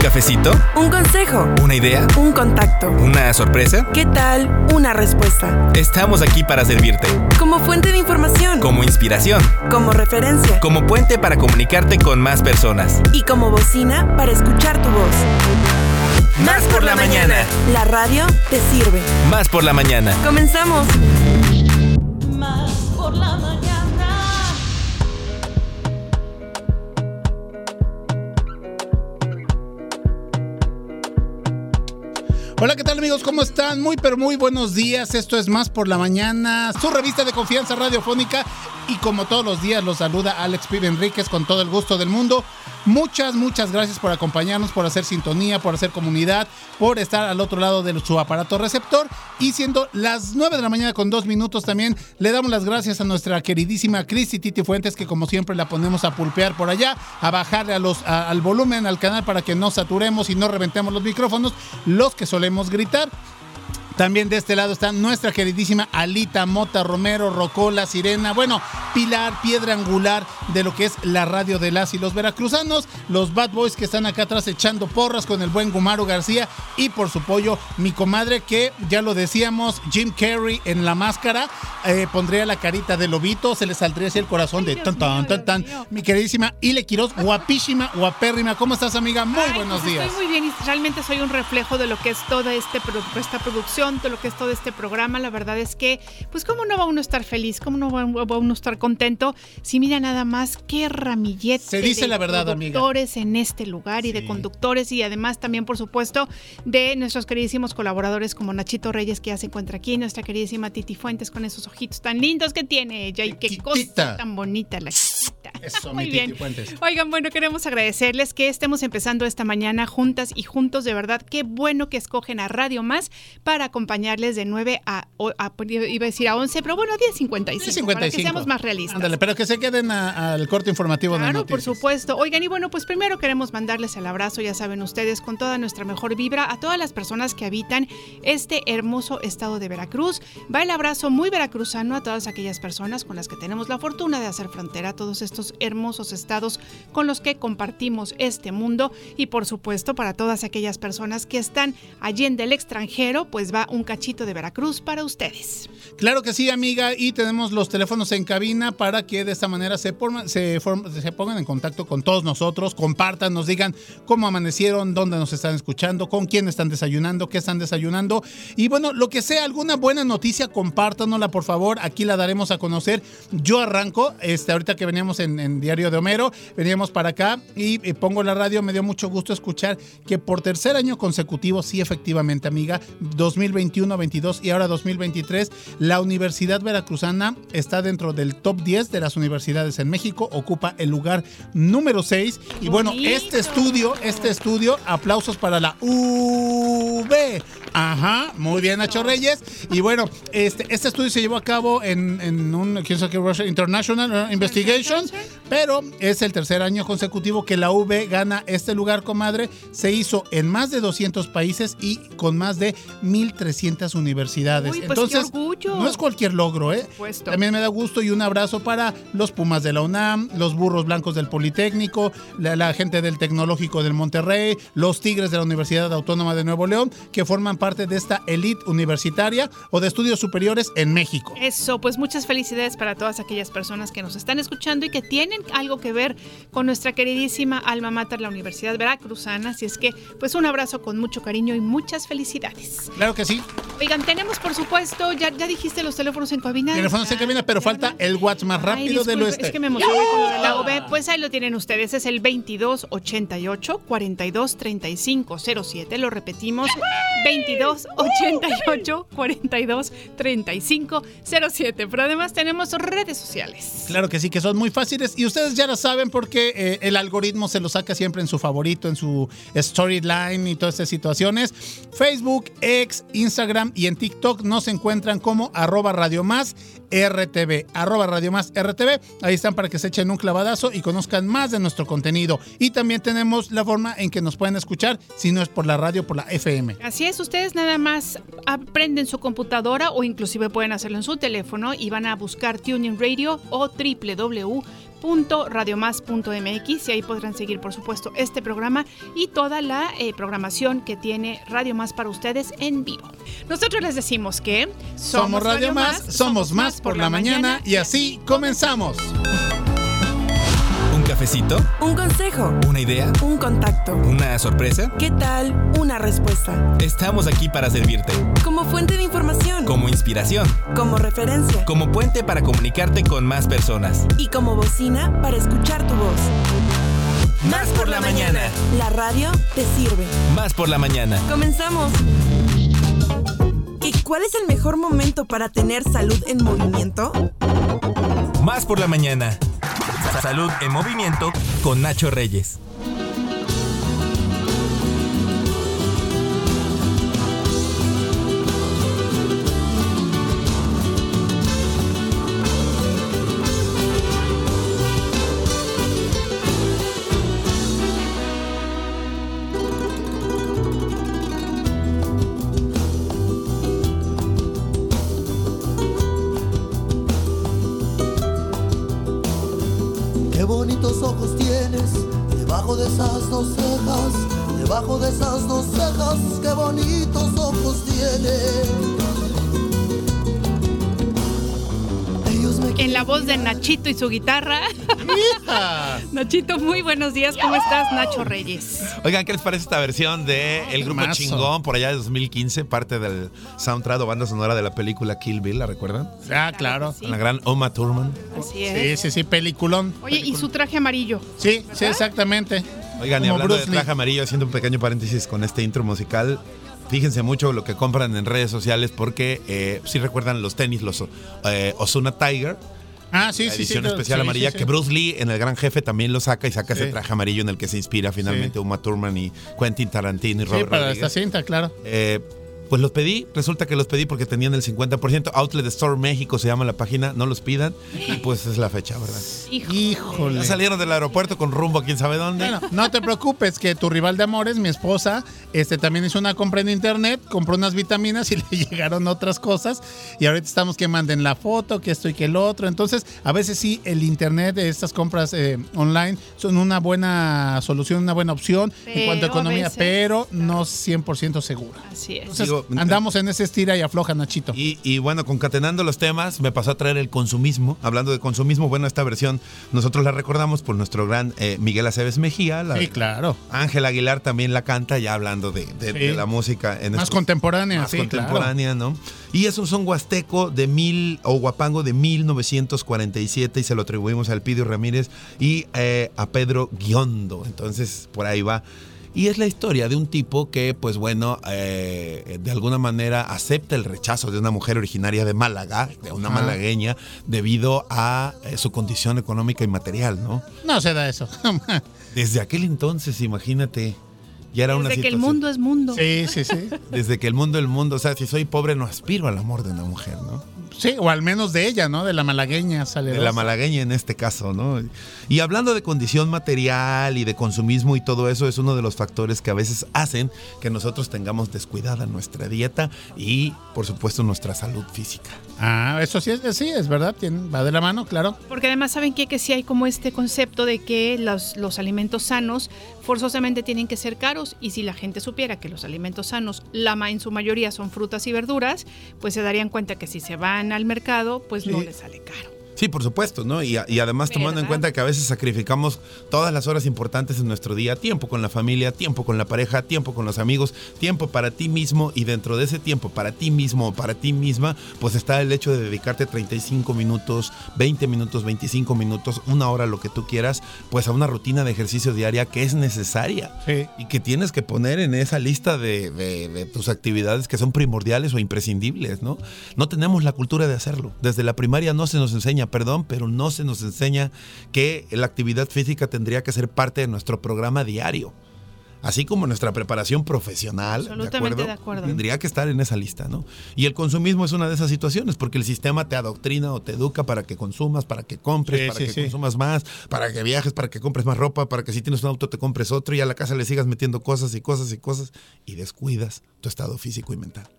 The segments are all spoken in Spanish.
cafecito? ¿Un consejo? ¿Una idea? ¿Un contacto? ¿Una sorpresa? ¿Qué tal una respuesta? Estamos aquí para servirte. Como fuente de información. Como inspiración. Como referencia. Como puente para comunicarte con más personas. Y como bocina para escuchar tu voz. Más por la mañana. La radio te sirve. Más por la mañana. Comenzamos. Más por la mañana. Hola, ¿qué tal amigos? ¿Cómo están? Muy, pero muy buenos días. Esto es Más por la Mañana, su revista de confianza radiofónica. Y como todos los días, los saluda Alex Pibe Enríquez con todo el gusto del mundo. Muchas, muchas gracias por acompañarnos, por hacer sintonía, por hacer comunidad, por estar al otro lado de su aparato receptor. Y siendo las 9 de la mañana con dos minutos también, le damos las gracias a nuestra queridísima Cristi Titi Fuentes, que como siempre la ponemos a pulpear por allá, a bajarle al volumen al canal para que no saturemos y no reventemos los micrófonos, los que solemos gritar. También de este lado está nuestra queridísima Alita Mota Romero, Rocola, Sirena, bueno, pilar, piedra angular de lo que es la radio de las y los veracruzanos, los Bad Boys que están acá atrás echando porras con el buen Gumaro García y por su pollo mi comadre que ya lo decíamos, Jim Carrey en la máscara, eh, pondría la carita de lobito, se le saldría así el corazón de tan tan tan tan. Mi queridísima Ile Quiroz, guapísima, guapérrima, ¿cómo estás amiga? Muy Ay, buenos pues días. Estoy muy bien y realmente soy un reflejo de lo que es toda este, esta producción, de lo que es todo este programa. La verdad es que, pues, ¿cómo no va uno a estar feliz? ¿Cómo no va, uno a estar contento? Si mira nada más qué ramillete Se dice de la verdad, amiga. conductores en este lugar y de conductores y además también, por supuesto, de nuestros queridísimos colaboradores como Nachito Reyes que ya se encuentra aquí, nuestra queridísima Titi Fuentes con esos ojitos tan lindos que tiene ella y qué cosa tan bonita la chiquita. Eso, Muy mi bien. Titi Fuentes. Oigan, bueno, queremos agradecerles que estemos empezando esta mañana juntas y juntos, de verdad, qué bueno que escogen a Radio Más para acompañarles de 9 a, iba a decir a 11, pero bueno, a 10.55, para que seamos más realistas. Ándale, pero que se queden al corte informativo de Claro, por supuesto. Oigan, y bueno, pues primero queremos mandarles el abrazo, ya saben ustedes, con toda nuestra mejor vibra a todas las personas que habitan este hermoso estado de Veracruz. Va el abrazo muy veracruzano a todas aquellas personas con las que tenemos la fortuna de hacer frontera, a todos estos hermosos estados con los que compartimos este mundo. Y por supuesto, para todas aquellas personas que están allí en del extranjero, pues va un cachito de Veracruz para ustedes. Claro que sí, amiga, y tenemos los teléfonos en cabina para que de esta manera se, se, pongan en contacto con todos nosotros, compartan, nos digan cómo amanecieron, dónde nos están escuchando, con quién están desayunando, qué están desayunando. Y bueno, lo que sea, alguna buena noticia, compártanosla, por favor, aquí la daremos a conocer. Yo arranco, este, ahorita que veníamos en, Diario de Homero, veníamos para acá y, eh, pongo la radio, me dio mucho gusto escuchar que por tercer año consecutivo, sí, efectivamente, amiga, 2021, 22 y ahora 2023, la Universidad Veracruzana está dentro del top 10 de las universidades en México, ocupa el lugar número 6. Y bueno, este estudio, este estudio, aplausos para la UV. Ajá, muy bien, Nacho Reyes. Y bueno, este, este estudio se llevó a cabo en, en un ¿quién sabe qué? Russia International uh, Investigation, pero es el tercer año consecutivo que la UV gana este lugar, comadre. Se hizo en más de 200 países y con más de 1.300 universidades. Uy, pues qué Entonces, orgullo. no es cualquier logro, ¿eh? supuesto. También me da gusto y un abrazo para los Pumas de la UNAM, los Burros Blancos del Politécnico, la, la gente del Tecnológico del Monterrey, los Tigres de la Universidad Autónoma de Nuevo León, que forman parte de esta elite universitaria o de estudios superiores en México. Eso, pues muchas felicidades para todas aquellas personas que nos están escuchando y que tienen algo que ver con nuestra queridísima alma mater, la Universidad Veracruzana. Así es que, pues un abrazo con mucho cariño y muchas felicidades. Claro que sí, Oigan, tenemos por supuesto, ya, ya dijiste los teléfonos en cabina. teléfonos en cabina, pero ¿ya, falta verdad? el WhatsApp más Ay, rápido del disculpe, oeste. Es que me emocioné con lo de la OV. Pues ahí lo tienen ustedes. Es el 22 88 42 35 07. Lo repetimos. 22 88 42 35 07. Pero además tenemos redes sociales. Claro que sí, que son muy fáciles y ustedes ya lo saben porque eh, el algoritmo se lo saca siempre en su favorito, en su storyline y todas estas situaciones. Facebook, X, Instagram y en TikTok nos encuentran como arroba Radio Más RTV, arroba Radio Más RTV. Ahí están para que se echen un clavadazo y conozcan más de nuestro contenido. Y también tenemos la forma en que nos pueden escuchar, si no es por la radio, por la FM. Así es, ustedes nada más aprenden su computadora o inclusive pueden hacerlo en su teléfono y van a buscar Tuning Radio o www www.radiomás.mx y ahí podrán seguir, por supuesto, este programa y toda la eh, programación que tiene Radio Más para ustedes en vivo. Nosotros les decimos que Somos Radio Más, somos más por la mañana y así comenzamos. ¿Un cafecito? Un consejo. ¿Una idea? Un contacto. ¿Una sorpresa? ¿Qué tal? Una respuesta. Estamos aquí para servirte. Como fuente de información. Como inspiración. Como referencia. Como puente para comunicarte con más personas. Y como bocina para escuchar tu voz. Más por la mañana. La radio te sirve. Más por la mañana. Comenzamos. ¿Y cuál es el mejor momento para tener salud en movimiento? Más por la mañana. Salud en movimiento con Nacho Reyes. De esas dos cejas, qué bonitos ojos me En la voz de Nachito y su guitarra. ¡Hija! Nachito, muy buenos días. ¿Cómo estás, Nacho Reyes? Oigan, ¿qué les parece esta versión de El Grupo. Chingón por allá de 2015, parte del soundtrack o banda sonora de la película Kill Bill, ¿la recuerdan? Ah, claro. Sí. La gran Oma Thurman. Así Sí, es. sí, sí, peliculón. Oye, y su traje amarillo. Sí, sí, exactamente. Oigan, y hablando Bruce de Lee. traje amarillo, haciendo un pequeño paréntesis con este intro musical, fíjense mucho lo que compran en redes sociales porque eh, si recuerdan los tenis, los eh, Osuna Tiger, Ah, sí, la sí, sí. edición especial sí, amarilla, sí, sí. que Bruce Lee en El Gran Jefe también lo saca y saca Sí. ese traje amarillo en el que se inspira finalmente Uma Thurman y Quentin Tarantino y Sí, Robert para Rodriguez. esta cinta, claro. Eh, pues los pedí, resulta que los pedí porque tenían el 50%. Outlet Store México se llama la página, no los pidan. Y pues es la fecha, ¿verdad? Híjole. Ya salieron del aeropuerto con rumbo a quién sabe dónde. Bueno, no te preocupes, que tu rival de amores, mi esposa, este también hizo una compra en internet, compró unas vitaminas y le llegaron otras cosas. Y ahorita estamos que manden la foto, que esto y que el otro. Entonces, a veces sí, el internet, estas compras eh, online, son una buena solución, una buena opción en cuanto a economía, veces- pero no 100% segura. Así es. Entonces, Digo, andamos en ese estira y afloja, Nachito. Y, y bueno, concatenando los temas, me pasó a traer el consumismo. Hablando de consumismo, bueno, esta versión nosotros la recordamos por nuestro gran eh, Miguel Aceves Mejía. La, Sí, claro. Ángel Aguilar también la canta, ya hablando de, de- Sí. de la música. En Más estos- contemporánea, más sí, contemporánea, ¿no? Y es un son huasteco de mil, o guapango de 1947 y se lo atribuimos al Pidio Ramírez y eh, a Pedro Guiondo. Entonces, por ahí va. Y es la historia de un tipo que, pues bueno, eh, de alguna manera acepta el rechazo de una mujer originaria de Málaga, de una malagueña, debido a eh, su condición económica y material, ¿no? No se da eso. Desde aquel entonces, imagínate, ya era una Desde que el mundo es mundo. sí, sí, sí. desde que el mundo el mundo, o sea, si soy pobre no aspiro al amor de una mujer, ¿no? Sí, o al menos de ella, ¿no? De la malagueña sale. De la malagueña en este caso, ¿no? Y hablando de condición material y de consumismo y todo eso, es uno de los factores que a veces hacen que nosotros tengamos descuidada nuestra dieta y, por supuesto, nuestra salud física. Ah, eso sí es, sí, es verdad, tiene- va de la mano, claro. Porque además saben qué? que sí hay como este concepto de que los, los alimentos sanos forzosamente tienen que ser caros y si la gente supiera que los alimentos sanos, la en su mayoría son frutas y verduras, pues se darían cuenta que si se van al mercado, pues no Sí. les sale caro. Sí, por supuesto, ¿no? Y, y además tomando en cuenta que a veces sacrificamos todas las horas importantes en nuestro día, tiempo con la familia, tiempo con la pareja, tiempo con los amigos, tiempo para ti mismo y dentro de ese tiempo para ti mismo o para ti misma, pues está el hecho de dedicarte 35 minutos, 20 minutos, 25 minutos, una hora, lo que tú quieras, pues a una rutina de ejercicio diaria que es necesaria Sí. y que tienes que poner en esa lista de, de- de tus actividades que son primordiales o imprescindibles, ¿no? No tenemos la cultura de hacerlo. Desde la primaria no se nos enseña, perdón, pero no se nos enseña que la actividad física tendría que ser parte de nuestro programa diario. Así como nuestra preparación profesional, ¿de Absolutamente acuerdo? de acuerdo. Tendría que estar en esa lista, ¿no? Y el consumismo es una de esas situaciones, porque el sistema te adoctrina o te educa para que consumas, para que compres, Sí, para sí, que sí. consumas más, para que viajes, para que compres más ropa, para que si tienes un auto te compres otro y a la casa le sigas metiendo cosas y cosas y cosas y descuidas tu estado físico y mental.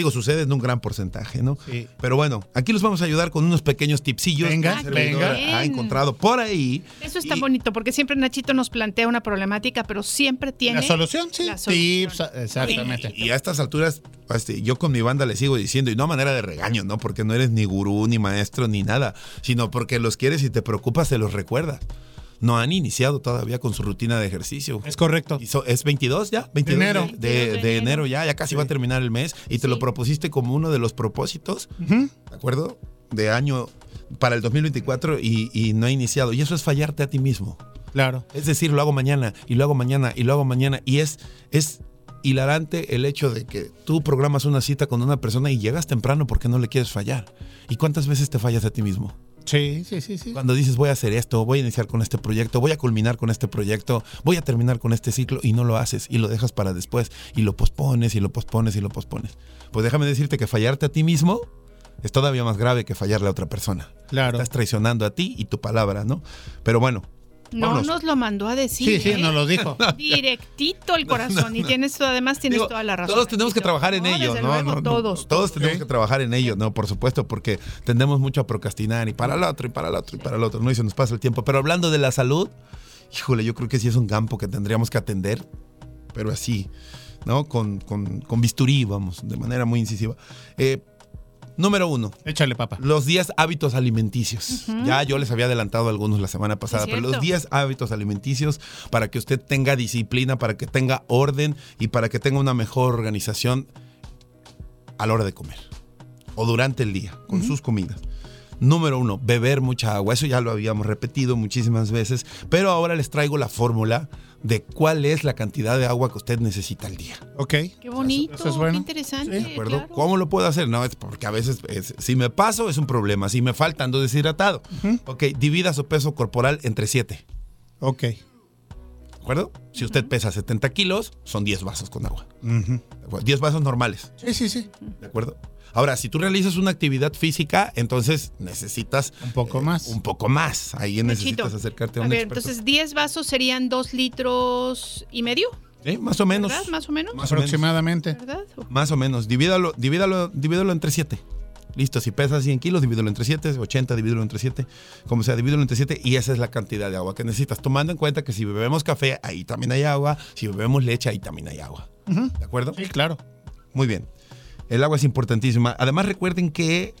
Digo, sucede en un gran porcentaje, ¿no? Sí. Pero bueno, aquí los vamos a ayudar con unos pequeños tipsillos Venga, venga. ha encontrado por ahí. Eso está Y- bonito, porque siempre Nachito nos plantea una problemática, pero siempre tiene La solución, sí. la solución. Tips, exactamente. Y a estas alturas, este, yo con mi banda le sigo diciendo, y no a manera de regaño, ¿no? Porque no eres ni gurú, ni maestro, ni nada, sino porque los quieres y te preocupas, se los recuerdas. No han iniciado todavía con su rutina de ejercicio. Es correcto. Y so- ¿Es 22 ya? 22 De enero. De, de- de enero ya, ya casi va a terminar el mes. Y te lo propusiste como uno de los propósitos, ¿de acuerdo? De año para el 2024 y, y no ha iniciado. Y eso es fallarte a ti mismo. Claro. Es decir, lo hago mañana y lo hago mañana y lo hago mañana. Y es, es hilarante el hecho de que tú programas una cita con una persona y llegas temprano porque no le quieres fallar. ¿Y cuántas veces te fallas a ti mismo? Sí, sí, sí, sí. Cuando dices voy a hacer esto, voy a iniciar con este proyecto, voy a culminar con este proyecto, voy a terminar con este ciclo y no lo haces y lo dejas para después y lo pospones y lo pospones y lo pospones. Pues déjame decirte que fallarte a ti mismo es todavía más grave que fallarle a otra persona. Claro. Estás traicionando a ti y tu palabra, ¿no? Pero bueno, No vámonos. nos lo mandó a decir. Sí, sí, ¿eh? nos lo dijo. Directito el corazón. Y tienes además tienes Digo, toda la razón. Todos tenemos que trabajar en No, ello, desde ¿no? luego, No, no, todos. Todos tenemos que trabajar en ello, ¿no? Por supuesto, porque tendemos mucho a procrastinar y para el otro, y para el otro, y para el otro, ¿no? Y se nos pasa el tiempo. Pero hablando de la salud, híjole, yo creo que sí es un campo que tendríamos que atender, pero así, ¿no? Con, con, con bisturí, vamos, de manera muy incisiva. Eh, número uno, Échale, papá. los 10 hábitos alimenticios. Ya yo les había adelantado algunos la semana pasada, pero los cierto. 10 hábitos alimenticios para que usted tenga disciplina, para que tenga orden y para que tenga una mejor organización a la hora de comer o durante el día con sus comidas. Número uno, beber mucha agua. Eso ya lo habíamos repetido muchísimas veces, pero ahora les traigo la fórmula de cuál es la cantidad de agua que usted necesita al día. Ok. Qué bonito, Eso es bueno. qué interesante. Sí, ¿De acuerdo? claro. ¿Cómo lo puedo hacer? No, es porque a veces, es- si me paso, es un problema. Si me falta, ando deshidratado. Ok, divida su peso corporal entre 7. Ok. ¿De acuerdo? Si usted pesa 70 kilos, son 10 vasos con agua. Ujú. ¿De acuerdo? 10 vasos normales. Sí, sí, sí. ¿De acuerdo? Ahora, si tú realizas una actividad física, entonces necesitas Un poco más. un poco más. Ahí necesitas acercarte a A un ver, experto. entonces 10 vasos serían 2 litros y medio, ¿Eh? Más o menos. ¿verdad? Más o menos. Más o menos. Aproximadamente. ¿Verdad? Más o menos. Divídalo, divídalo, divídalo entre 7. Listo, si pesas 100 kilos, divídelo entre 7, 80, divídelo entre 7, como sea, divídelo entre 7 y esa es la cantidad de agua que necesitas. Tomando en cuenta que si bebemos café, ahí también hay agua, si bebemos leche, ahí también hay agua. ¿De acuerdo? Sí, claro. Muy bien. El agua es importantísima. Además, recuerden que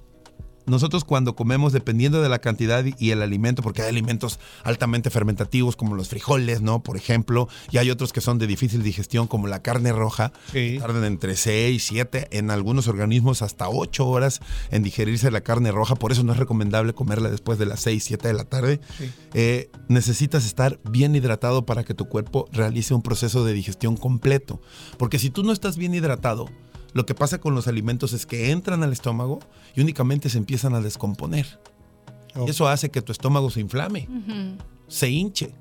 nosotros cuando comemos, dependiendo de la cantidad y el alimento, porque hay alimentos altamente fermentativos como los frijoles, ¿no? Por ejemplo, y hay otros que son de difícil digestión como la carne roja, Sí. tardan entre 6, 7, en algunos organismos hasta 8 horas en digerirse la carne roja, por eso no es recomendable comerla después de las 6, 7 de la tarde. Sí. Eh, necesitas estar bien hidratado para que tu cuerpo realice un proceso de digestión completo, porque si tú no estás bien hidratado, lo que pasa con los alimentos es que entran al estómago y únicamente se empiezan a descomponer. Oh. Y eso hace que tu estómago se inflame, se hinche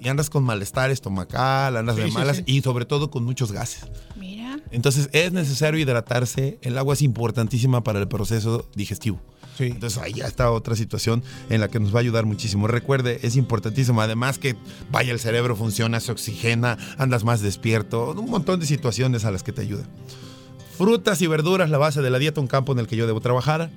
y andas con malestar estomacal, andas Sí, de sí, malas sí. y sobre todo con muchos gases. Mira. Entonces es necesario hidratarse, el agua es importantísima para el proceso digestivo. Sí. Entonces ahí ya está otra situación en la que nos va a ayudar muchísimo. Recuerde, es importantísimo. Además que vaya el cerebro funciona, se oxigena, andas más despierto, un montón de situaciones a las que te ayuda. Frutas y verduras, la base de la dieta, un campo en el que yo debo trabajar.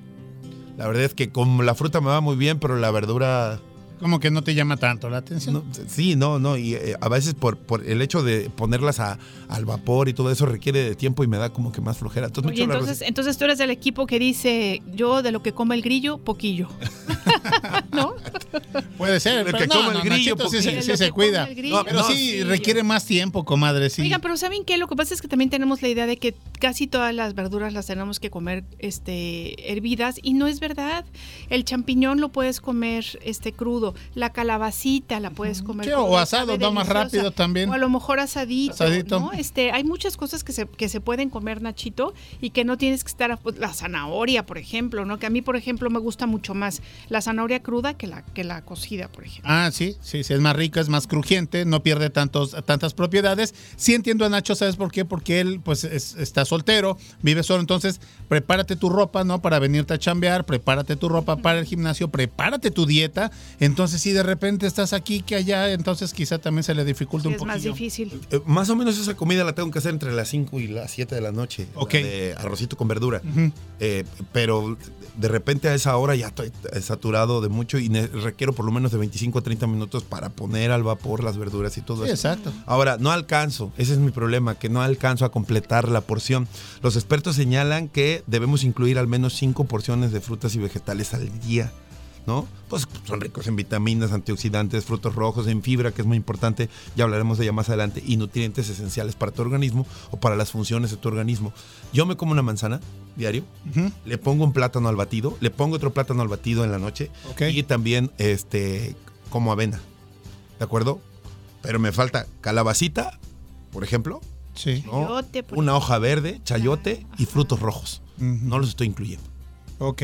La verdad es que con la fruta me va muy bien, pero la verdura Como que no te llama tanto la atención. no, sí, no, no. Y eh, a veces por, por el hecho de ponerlas a- al vapor y todo eso requiere de tiempo y me da como que más flojera. Entonces, Oye, entonces, entonces tú eres del equipo que dice, yo de lo que come el grillo, poquillo. ¿No? Puede ser. El que no, come el grillo, Nachito sí, se- sí cuida. No, Pero sí, requiere más tiempo, comadre. Sí. Oigan, pero ¿saben qué? Lo que pasa es que también tenemos la idea de que casi todas las verduras las tenemos que comer este, hervidas y no es verdad. El champiñón lo puedes comer este, crudo, la calabacita la puedes comer Sí, o asado, va más rápido también. O a lo mejor asadito, Asadito. ¿no? Este, hay muchas cosas que se, que se pueden comer, Nachito, y que no tienes que estar... a- pues, la zanahoria, por ejemplo, ¿no? Que a mí, por ejemplo, me gusta mucho más la zanahoria cruda que la, que la cocida, por ejemplo. Ah, sí, sí, sí, es más rica, es más crujiente, no pierde tantos, tantas propiedades. Sí entiendo a Nacho, ¿sabes por qué? Porque él pues es- está soltero, vives solo, entonces prepárate tu ropa, ¿no? Para venirte a chambear, prepárate tu ropa para el gimnasio, prepárate tu dieta. Entonces, si de repente estás aquí que allá, entonces quizá también se le dificulta un es más difícil. Eh, más o menos esa comida la tengo que hacer entre las 5 y las 7 de la noche. la Ok. De arrocito con verdura. Eh, pero de repente a esa hora ya estoy saturado de mucho y requiero por lo menos de 25 a 30 minutos para poner al vapor las verduras y todo Sí, eso. exacto. Ahora, no alcanzo, ese es mi problema, que no alcanzo a completar la porción. Los expertos señalan que debemos incluir al menos 5 porciones de frutas y vegetales al día. ¿No? Pues son ricos en vitaminas, antioxidantes, frutos rojos, en fibra, que es muy importante, ya hablaremos de ella más adelante, y nutrientes esenciales para tu organismo o para las funciones de tu organismo. Yo me como una manzana diario, le pongo un plátano al batido, le pongo otro plátano al batido en la noche Ok. y también este como avena. ¿De acuerdo? Pero me falta calabacita, por ejemplo, Sí. ¿no? Chayote, por una hoja verde, chayote y frutos rojos. No los estoy incluyendo. Ok.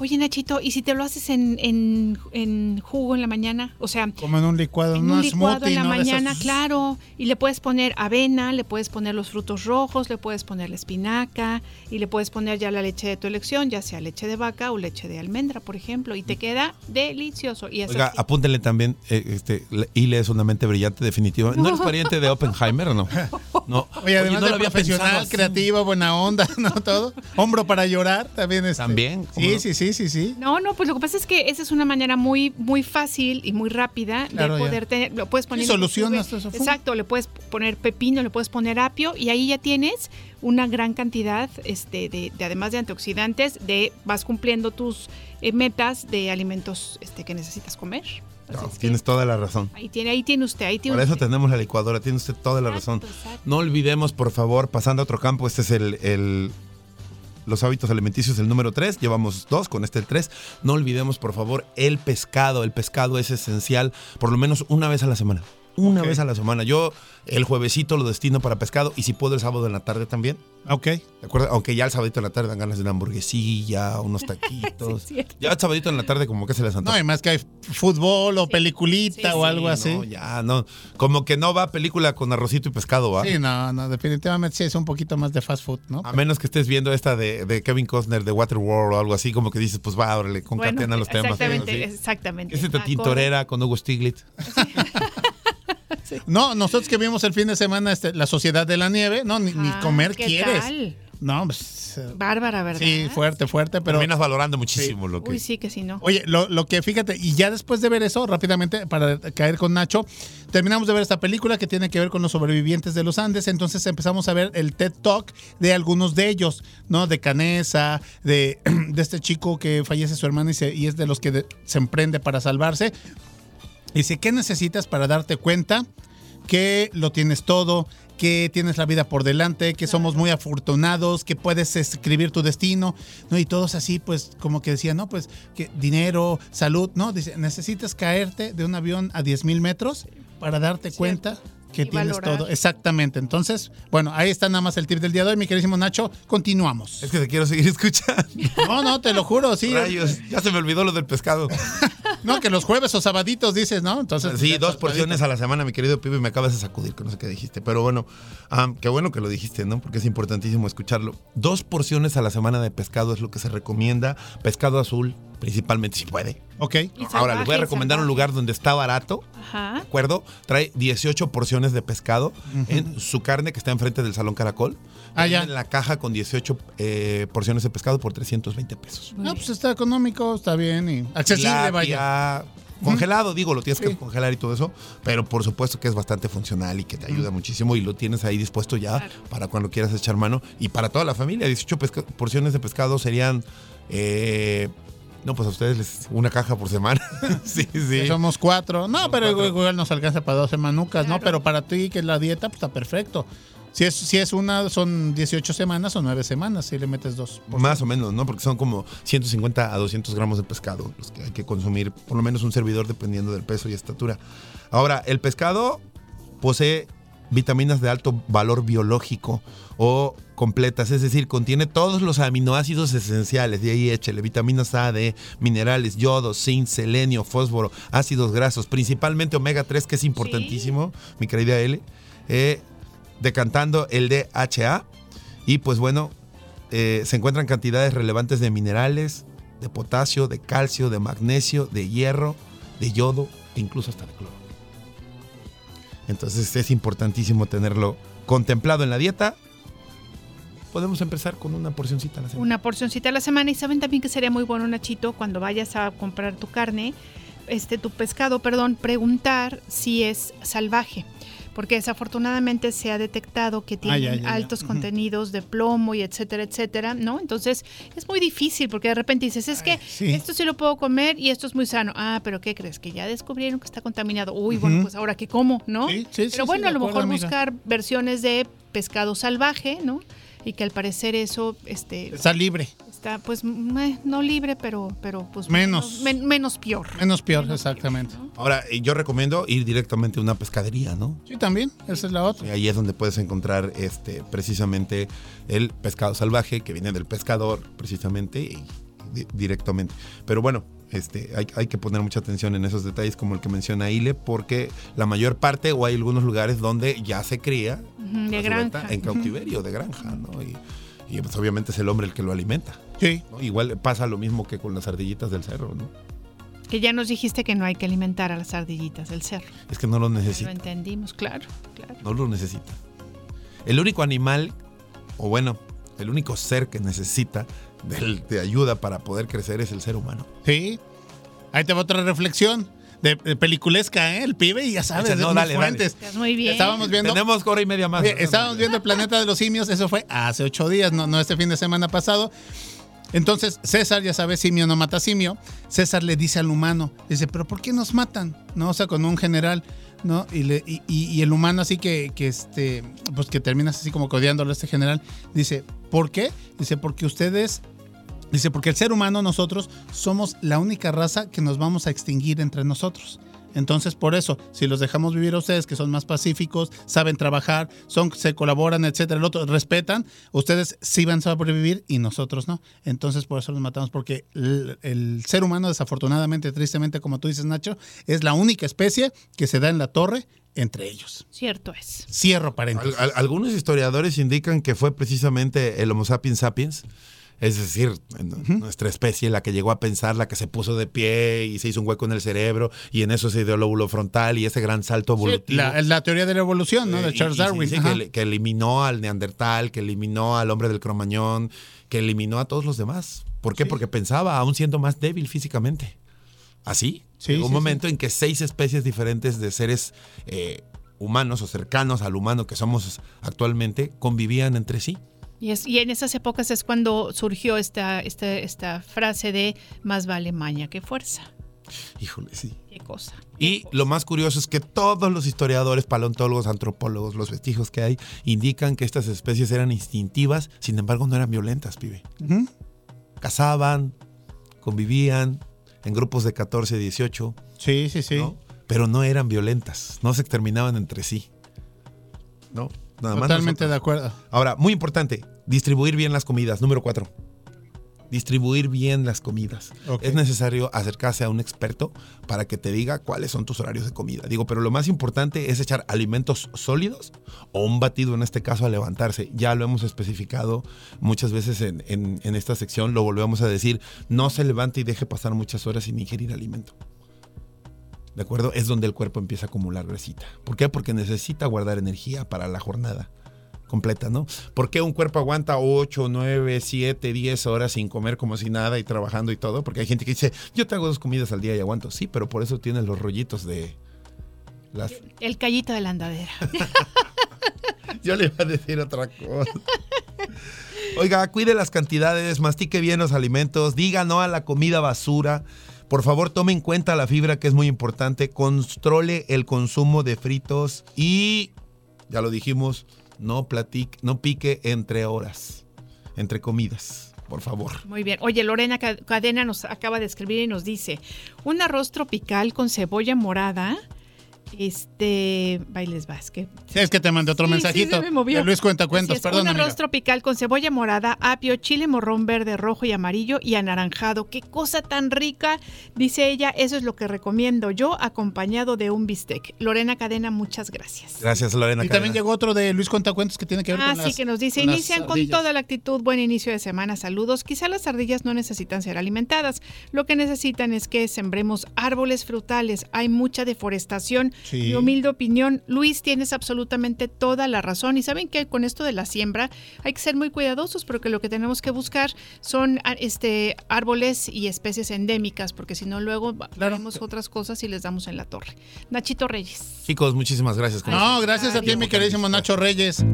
Oye, Nachito, ¿y si te lo haces en, en, en jugo en la mañana? O sea, Como en un licuado, en un licuado en la mañana, esas- claro. Y le puedes poner avena, le puedes poner los frutos rojos, le puedes poner la espinaca y le puedes poner ya la leche de tu elección, ya sea leche de vaca o leche de almendra, por ejemplo. Y te queda delicioso. Y es Oiga, así. apúntenle también, eh, este, Ile es una mente brillante definitiva. ¿No eres pariente de Oppenheimer o no? No. Oye, además no de lo había profesional, creativa, buena onda, ¿no? Todo. Hombro para llorar, también es. También, ¿cómo Sí, no? sí, sí, sí, sí. No, no, pues lo que pasa es que esa es una manera muy, muy fácil y muy rápida Claro, de ya. poder tener. Lo puedes poner. Sí, solucionas eso. Exacto, le puedes poner pepino, le puedes poner apio y ahí ya tienes una gran cantidad, este, de, de además de antioxidantes, de vas cumpliendo tus eh, metas de alimentos, este, que necesitas comer. No, tienes toda la razón. ahí tiene, ahí tiene usted, ahí tiene Para eso usted. tenemos la licuadora, tiene usted toda la razón. Exacto. No olvidemos, por favor, pasando a otro campo, este es el, el- los hábitos alimenticios, el número 3, llevamos dos, con este el 3. No olvidemos, por favor, el pescado. El pescado es esencial por lo menos una vez a la semana. Una vez a la semana. Yo el juevesito lo destino para pescado y si puedo el sábado en la tarde también. Ok. ¿De acuerdo? Aunque ya el sábado en la tarde dan ganas de una hamburguesilla, unos taquitos. Sí, es cierto. ya el sábado en la tarde como que se les No, antoja. y más que hay fútbol o peliculita Sí, o algo Sí, así. no, ya, no. Como que no va película con arrocito y pescado, ¿va? Sí, no, no, definitivamente sí es un poquito más de fast food, ¿no? A menos que estés viendo esta de, de Kevin Costner de Waterworld o algo así, como que dices, pues va, órale, concatena Bueno, los temas. Exactamente, ¿sí? exactamente. Ese Ah, tintorera con Hugo Stiglitz. No, nosotros que vimos el fin de semana este, La Sociedad de la Nieve, no, ni, ni Ah, comer ¿qué quieres. tal? No, pues. eh, Bárbara, ¿verdad? Sí, fuerte, fuerte, pero. Terminas valorando muchísimo lo que. Uy, sí que sí, no. Oye, lo, lo que fíjate, y ya después de ver eso, rápidamente, para caer con Nacho, terminamos de ver esta película que tiene que ver con los sobrevivientes de los Andes, entonces empezamos a ver el TED Talk de algunos de ellos, ¿no? De Canesa, de, de este chico que fallece su hermana y, se- y es de los que de- se emprende para salvarse. Dice, ¿qué necesitas para darte cuenta que lo tienes todo, que tienes la vida por delante, que somos muy afortunados, que puedes escribir tu destino, ¿no? Y todos así, pues, como que decían, no, pues, que dinero, salud, ¿no? Dice, necesitas caerte de un avión a 10 mil metros para darte Cierto. cuenta que Y tienes valorar. todo. Exactamente. Entonces, bueno, ahí está nada más el tip del día de hoy, mi queridísimo Nacho. Continuamos. Es que te quiero seguir escuchando. No, no, te lo juro, sí. Rayos, ya se me olvidó lo del pescado. No, que los jueves o sabaditos dices, ¿no? Entonces, Sí, dos porciones a la semana, mi querido Pibe, me acabas de sacudir, que no sé qué dijiste. Pero bueno, qué bueno que lo dijiste, ¿no? Porque es importantísimo escucharlo. Dos porciones a la semana de pescado es lo que se recomienda. Pescado azul, principalmente, si puede. Ok. Ahora, les voy a recomendar un lugar donde está barato. Ajá. ¿De acuerdo? Trae 18 porciones de pescado en su carne que está enfrente del Salón Caracol. Ah, ya. En la caja con 18 eh, porciones de pescado por 320 pesos. No, pues está económico, está bien y accesible, Tilapia, vaya. Congelado, digo, lo tienes Sí. que congelar y todo eso, pero por supuesto que es bastante funcional y que te ayuda muchísimo y lo tienes ahí dispuesto ya Claro. para cuando quieras echar mano y para toda la familia. 18 pesca- porciones de pescado serían, eh, no, pues a ustedes les, una caja por semana. sí, sí. Somos cuatro. No, pero cuatro. igual nos alcanza para dos semanucas, ¿no? Claro. Pero para ti, que es la dieta, pues está perfecto. Si es, si es una, son 18 semanas o 9 semanas, si le metes dos. Más o menos, ¿no? Porque son como 150 a 200 gramos de pescado los que hay que consumir, por lo menos un servidor dependiendo del peso y estatura. Ahora, el pescado posee vitaminas de alto valor biológico o completas, es decir, contiene todos los aminoácidos esenciales, de ahí échele, vitaminas A, D, minerales, yodo, zinc, selenio, fósforo, ácidos grasos, principalmente omega 3, que es importantísimo, mi querida L, eh, decantando el DHA Y pues bueno, eh, se encuentran cantidades relevantes de minerales, de potasio, de calcio, de magnesio, de hierro, de yodo e incluso hasta de cloro. Entonces es importantísimo tenerlo contemplado en la dieta. Podemos empezar con una porcioncita a la semana. Una porcioncita a la semana y saben también que sería muy bueno, Nachito, cuando vayas a comprar tu carne, este tu pescado, perdón, preguntar si es salvaje. Porque desafortunadamente se ha detectado que ya, ya. altos contenidos de plomo y etcétera, etcétera, ¿no? Entonces es muy difícil porque de repente dices, es que sí. esto sí lo puedo comer y esto es muy sano. Ah, pero ¿qué crees? Que ya descubrieron que está contaminado. Uy, bueno, pues ahora que como, ¿no? Sí, sí, sí, pero bueno, a lo acuerdo, mejor amiga. buscar versiones de pescado salvaje, ¿no? Y que al parecer eso, este, Está libre. está pues no libre, pero, pero pues Menos. men- menos peor. Menos peor, exactamente. Ahora, eh, yo recomiendo ir directamente a una pescadería, ¿no? Sí, también. Esa es la otra. Y ahí es donde puedes encontrar este, precisamente el pescado salvaje que viene del pescador, precisamente, y di- directamente. Pero bueno, este, hay, hay que poner mucha atención en esos detalles como el que menciona Ile, porque la mayor parte, o hay algunos lugares donde ya se cría de granja. en cautiverio, de granja, ¿no? Y, y, pues obviamente es el hombre el que lo alimenta. Sí. ¿no? Igual pasa lo mismo que con las ardillitas del cerro, ¿no? Que ya nos dijiste que no hay que alimentar a las ardillitas del cerro. Es que no lo Lo necesita. entendimos, claro, claro. No lo necesita. El único animal, o bueno, el único ser que necesita de ayuda para poder crecer es el ser humano. Sí. Ahí te va otra reflexión. De, de peliculesca, ¿eh? El pibe, y ya sabes, Echa, no, es muy dale, dale. fuentes. Estás muy bien. Estábamos viendo. Tenemos hora y media más. Oye, estábamos viendo el planeta de los simios, eso fue hace ocho días, no, no este fin de semana pasado. Entonces, César, ya sabes, simio no mata simio. César le dice al humano, dice, pero ¿por qué nos matan? ¿No? O sea, con un general, ¿no? Y, le- y- y- el humano así que, que este, pues que terminas así como codiándolo a este general, dice, ¿por qué? Dice, porque ustedes, dice, porque el ser humano, nosotros, somos la única raza que nos vamos a extinguir entre nosotros. Entonces, por eso, si los dejamos vivir a ustedes, que son más pacíficos, saben trabajar, son, se colaboran, etcétera, el otro respetan, ustedes sí van a sobrevivir y nosotros no. Entonces, por eso los matamos, porque el, el ser humano, desafortunadamente, tristemente, como tú dices, Nacho, es la única especie que se da en la torre entre ellos. Cierto es. Cierro Al- paréntesis. al- algunos historiadores indican que fue precisamente el Homo sapiens sapiens, es decir, nuestra especie, la que llegó a pensar, la que se puso de pie y se hizo un hueco en el cerebro y en eso se dio el lóbulo frontal y ese gran salto evolutivo. La, la teoría de la evolución, ¿no? Eh, De y- Charles y Darwin. Ajá. que, que eliminó al neandertal, que eliminó al hombre del cromañón, que eliminó a todos los demás. ¿Por qué? Porque pensaba, aún siendo más débil físicamente. Así. Sí, Llegó un sí, momento en que seis especies diferentes de seres eh, humanos o cercanos al humano que somos actualmente convivían entre sí. Y, es, y en esas épocas es cuando surgió esta, esta, esta frase de más vale maña que fuerza. Híjole, sí. Qué cosa. Y lo más curioso es que todos los historiadores, paleontólogos, antropólogos, los vestigios que hay, indican que estas especies eran instintivas, sin embargo no eran violentas, pibe. Ujú. cazaban, convivían en grupos de 14, 18, Sí, sí, sí. ¿no? pero no eran violentas, no se exterminaban entre sí. ¿No? Nada más Totalmente de acuerdo. Ahora, muy importante, distribuir bien las comidas. Número cuatro. Distribuir bien las comidas. Es necesario acercarse a un experto para que te diga cuáles son tus horarios de comida. Digo, pero lo más importante es echar alimentos sólidos o un batido en este caso a levantarse. Ya lo hemos especificado muchas veces en, en- en esta sección, lo volvemos a decir, no se levante y deje pasar muchas horas sin ingerir alimento. ¿De acuerdo? Es donde el cuerpo empieza a acumular grasita. ¿Por qué? Porque necesita guardar energía para la jornada completa, ¿no? ¿Por qué un cuerpo aguanta 8, 9, 7, 10 horas sin comer como si nada y trabajando y todo? Porque hay gente que dice, yo te hago dos comidas al día y aguanto. Sí, pero por eso tienes los rollitos de... Las... El callito de la andadera. Yo le iba a decir otra cosa. Oiga, cuide las cantidades, mastique bien los alimentos, diga no a la comida basura. Por favor, tome en cuenta la fibra que es muy importante. Controle el consumo de fritos y, ya lo dijimos, no platique, no pique entre horas, entre comidas, por favor. Muy bien. Oye, Lorena Ca- Cadena nos acaba de escribir y nos dice, un arroz tropical con cebolla morada Este, bailes vasque. Sí, es que te mandé otro Sí, sí, mensajito. se me movió. de Luis Cuentacuentos, Así es, perdón, Un amiga. arroz tropical con cebolla morada, apio, chile morrón verde, rojo y amarillo y anaranjado. ¡Qué cosa tan rica! Dice ella, eso es lo que recomiendo yo, acompañado de un bistec. Lorena Cadena, muchas gracias. Gracias, Lorena. Y también llegó otro de Luis Cuentacuentos que tiene que ver Ah, con sí, las que nos dice, con inician con toda la actitud, buen inicio de semana, saludos. Quizá las ardillas no necesitan ser alimentadas, lo que necesitan es que sembremos árboles frutales, hay mucha deforestación. Sí. Mi humilde opinión, Luis, tienes absolutamente toda la razón y saben que con esto de la siembra hay que ser muy cuidadosos porque lo que tenemos que buscar son ah, este, árboles y especies endémicas, porque si no luego haremos otras cosas y les damos en la torre. Nachito Reyes. Chicos, muchísimas gracias. No, gracias a ti, mi queridísimo Nacho Reyes.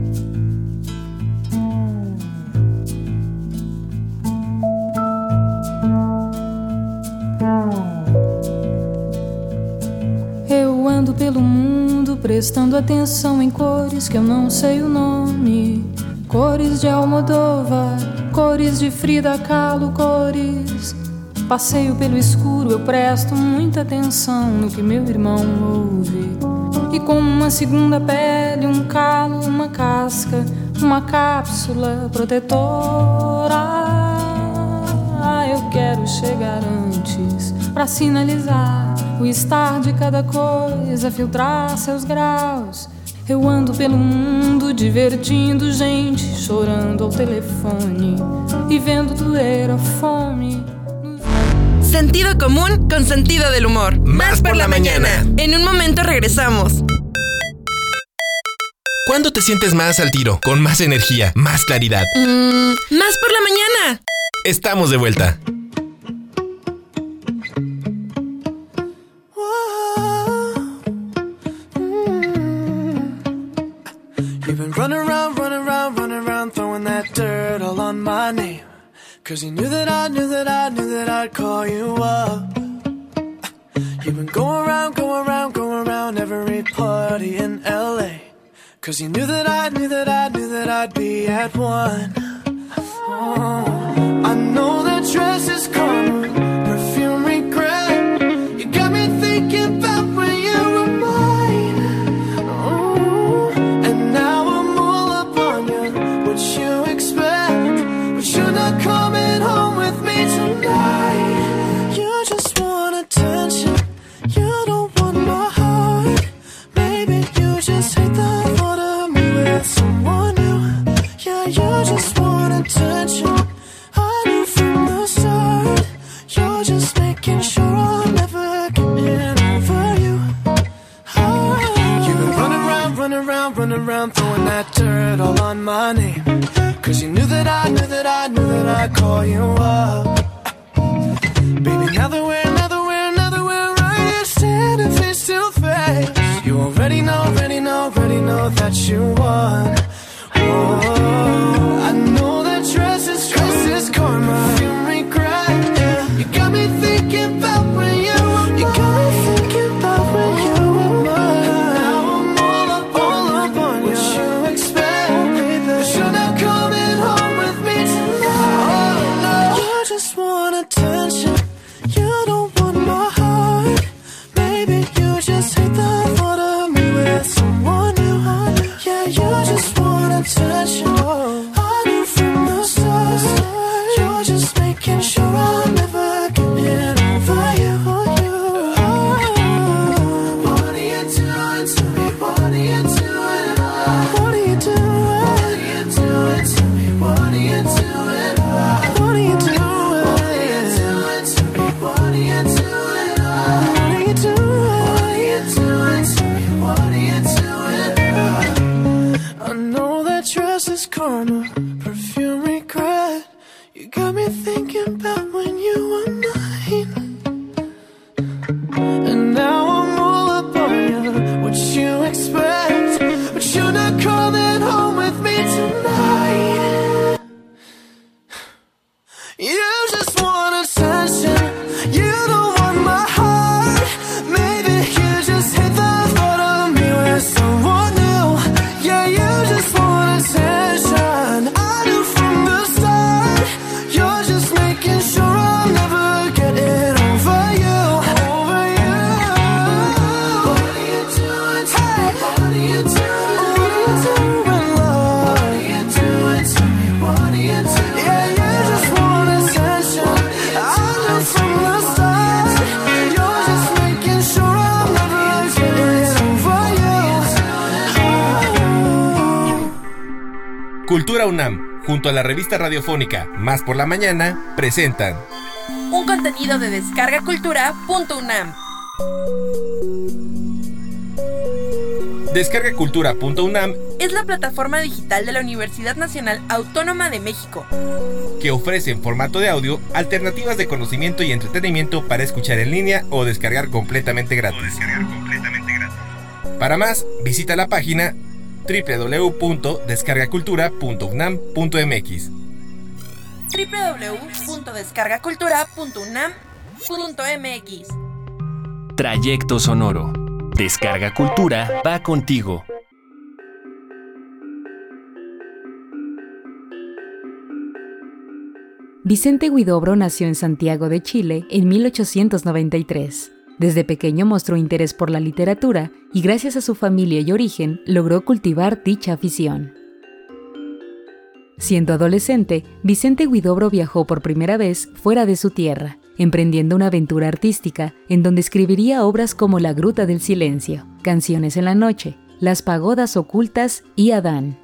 Eu ando pelo mundo prestando atenção em cores que eu não sei o nome. Cores de Almodóvar, cores de Frida Kahlo, cores. Passeio pelo escuro, eu presto muita atenção no que meu irmão ouve. E como uma segunda pele, um calo, uma casca, uma cápsula protetora. Eu quero chegar antes pra sinalizar o estar de cada coisa, filtrar seus graus. Eu ando pelo mundo divertindo gente, chorando ao telefone e vendo doer a fome. Sentido común con sentido del humor. Más por la mañana. En un momento regresamos. ¿Cuándo te sientes más al tiro? Con más energía, más claridad. Mm, más por la mañana. Estamos de vuelta. Cause you knew that I knew that I knew that I'd be at one. Oh, I know that dress is Cultura UNAM, junto a la revista radiofónica Más por la Mañana, presentan Un contenido de descargacultura.unam. Descargacultura.unam Es la plataforma digital de la Universidad Nacional Autónoma de México. que ofrece en formato de audio alternativas de conocimiento y entretenimiento para escuchar en línea o descargar completamente gratis. Para más, visita la página www.descargacultura.unam.mx. www.descargacultura.unam.mx. Trayecto Sonoro. Descarga Cultura va contigo. Vicente Huidobro nació en Santiago de Chile en 1893. Desde pequeño mostró interés por la literatura y gracias a su familia y origen logró cultivar dicha afición. Siendo adolescente, Vicente Huidobro viajó por primera vez fuera de su tierra, emprendiendo una aventura artística en donde escribiría obras como La Gruta del Silencio, Canciones en la Noche, Las Pagodas Ocultas y Adán.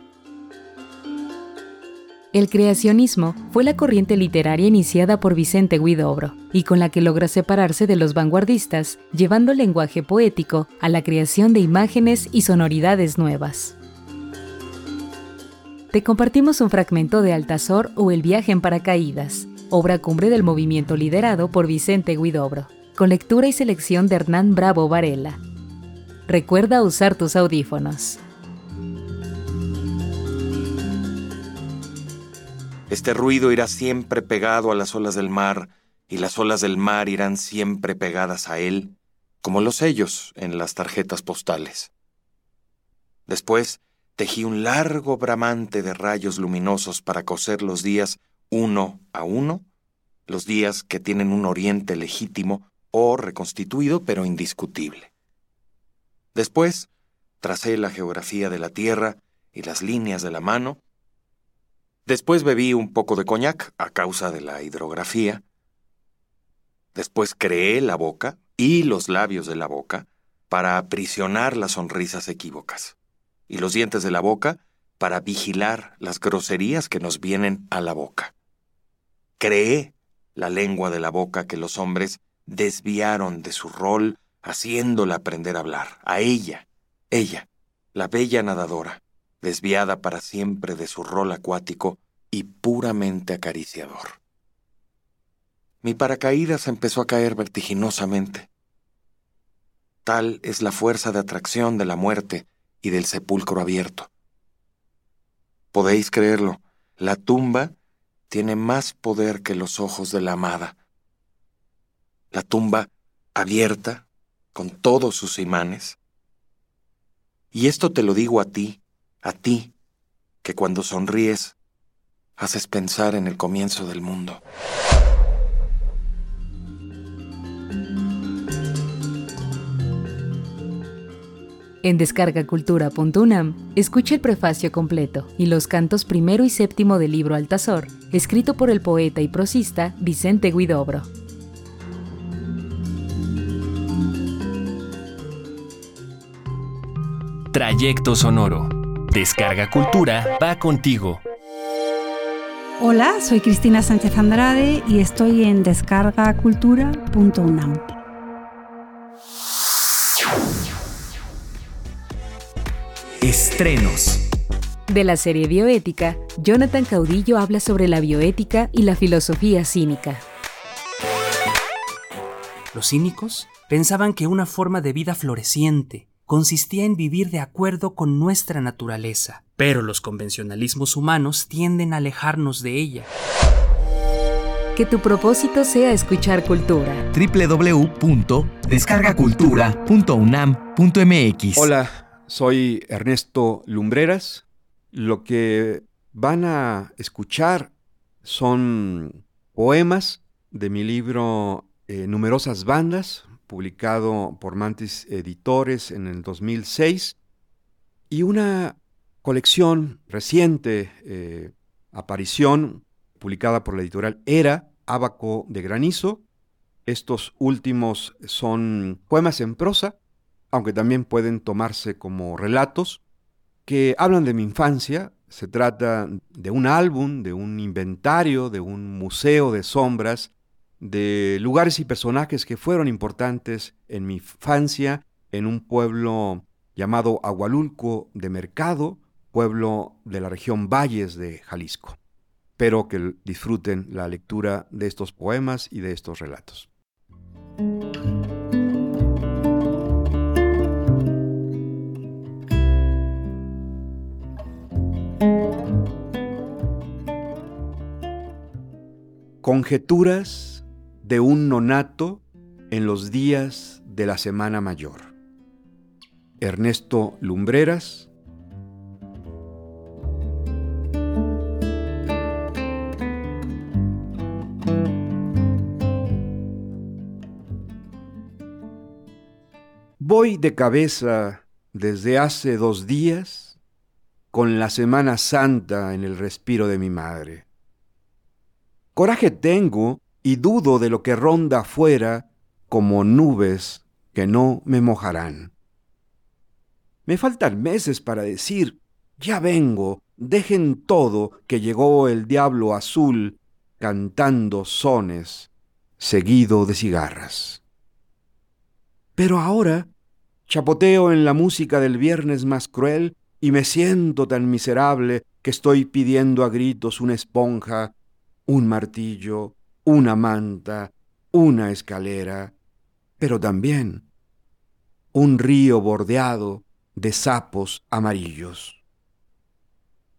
El creacionismo fue la corriente literaria iniciada por Vicente Huidobro y con la que logra separarse de los vanguardistas, llevando el lenguaje poético a la creación de imágenes y sonoridades nuevas. Te compartimos un fragmento de Altazor o El viaje en paracaídas, obra cumbre del movimiento liderado por Vicente Huidobro, con lectura y selección de Hernán Bravo Varela. Recuerda usar tus audífonos. Este ruido irá siempre pegado a las olas del mar, y las olas del mar irán siempre pegadas a él, como los sellos en las tarjetas postales. Después tejí un largo bramante de rayos luminosos para coser los días uno a uno, los días que tienen un oriente legítimo o reconstituido pero indiscutible. Después, tracé la geografía de la Tierra y las líneas de la mano, Después bebí un poco de coñac a causa de la hidrografía. Después creé la boca y los labios de la boca para aprisionar las sonrisas equívocas y los dientes de la boca para vigilar las groserías que nos vienen a la boca. Creé la lengua de la boca que los hombres desviaron de su rol haciéndola aprender a hablar, a ella, ella, la bella nadadora, desviada para siempre de su rol acuático y puramente acariciador. Mi paracaídas empezó a caer vertiginosamente. Tal es la fuerza de atracción de la muerte y del sepulcro abierto. Podéis creerlo, la tumba tiene más poder que los ojos de la amada. La tumba abierta, con todos sus imanes. Y esto te lo digo a ti, a ti, que cuando sonríes haces pensar en el comienzo del mundo. En descargacultura.unam, escucha el prefacio completo y los cantos primero y séptimo del libro Altazor, escrito por el poeta y prosista Vicente Guidobro. Trayecto Sonoro. Descarga Cultura va contigo. Hola, soy Cristina Sánchez Andrade y estoy en descargacultura.unam. Estrenos. De la serie Bioética, Jonathan Caudillo habla sobre la bioética y la filosofía cínica. Los cínicos pensaban que una forma de vida floreciente consistía en vivir de acuerdo con nuestra naturaleza, pero los convencionalismos humanos tienden a alejarnos de ella. Que tu propósito sea escuchar cultura. www.descargacultura.unam.mx Hola, soy Ernesto Lumbreras. Lo que van a escuchar son poemas de mi libro eh, Numerosas Bandas, publicado por Mantis Editores en el 2006, y una colección reciente, eh, aparición, publicada por la editorial Era, Abaco de Granizo. Estos últimos son poemas en prosa, aunque también pueden tomarse como relatos, que hablan de mi infancia Se trata de un álbum, de un inventario, de un museo de sombras, de lugares y personajes que fueron importantes en mi infancia en un pueblo llamado Agualulco de Mercado, pueblo de la región Valles de Jalisco. Espero que disfruten la lectura de estos poemas y de estos relatos. Conjeturas de un nonato en los días de la Semana Mayor. Ernesto Lumbreras. Voy de cabeza desde hace dos días con la Semana Santa en el respiro de mi madre. Coraje tengo y dudo de lo que ronda afuera como nubes que no me mojarán. Me faltan meses para decir, ya vengo, dejen todo que llegó el diablo azul cantando sones, seguido de cigarras. Pero ahora chapoteo en la música del viernes más cruel y me siento tan miserable que estoy pidiendo a gritos una esponja un martillo, una manta, una escalera, pero también un río bordeado de sapos amarillos.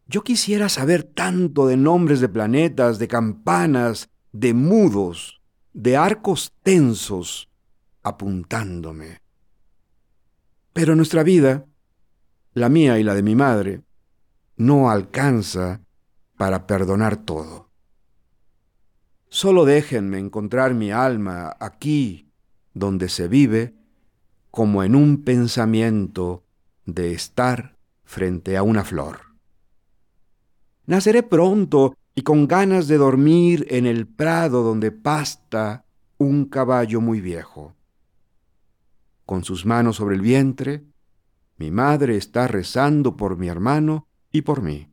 Yo quisiera saber tanto de nombres de planetas, de campanas, de mudos, de arcos tensos apuntándome. Pero nuestra vida, la mía y la de mi madre, no alcanza para perdonar todo. Solo déjenme encontrar mi alma aquí, donde se vive, como en un pensamiento de estar frente a una flor. Naceré pronto y con ganas de dormir en el prado donde pasta un caballo muy viejo. Con sus manos sobre el vientre, mi madre está rezando por mi hermano y por mí.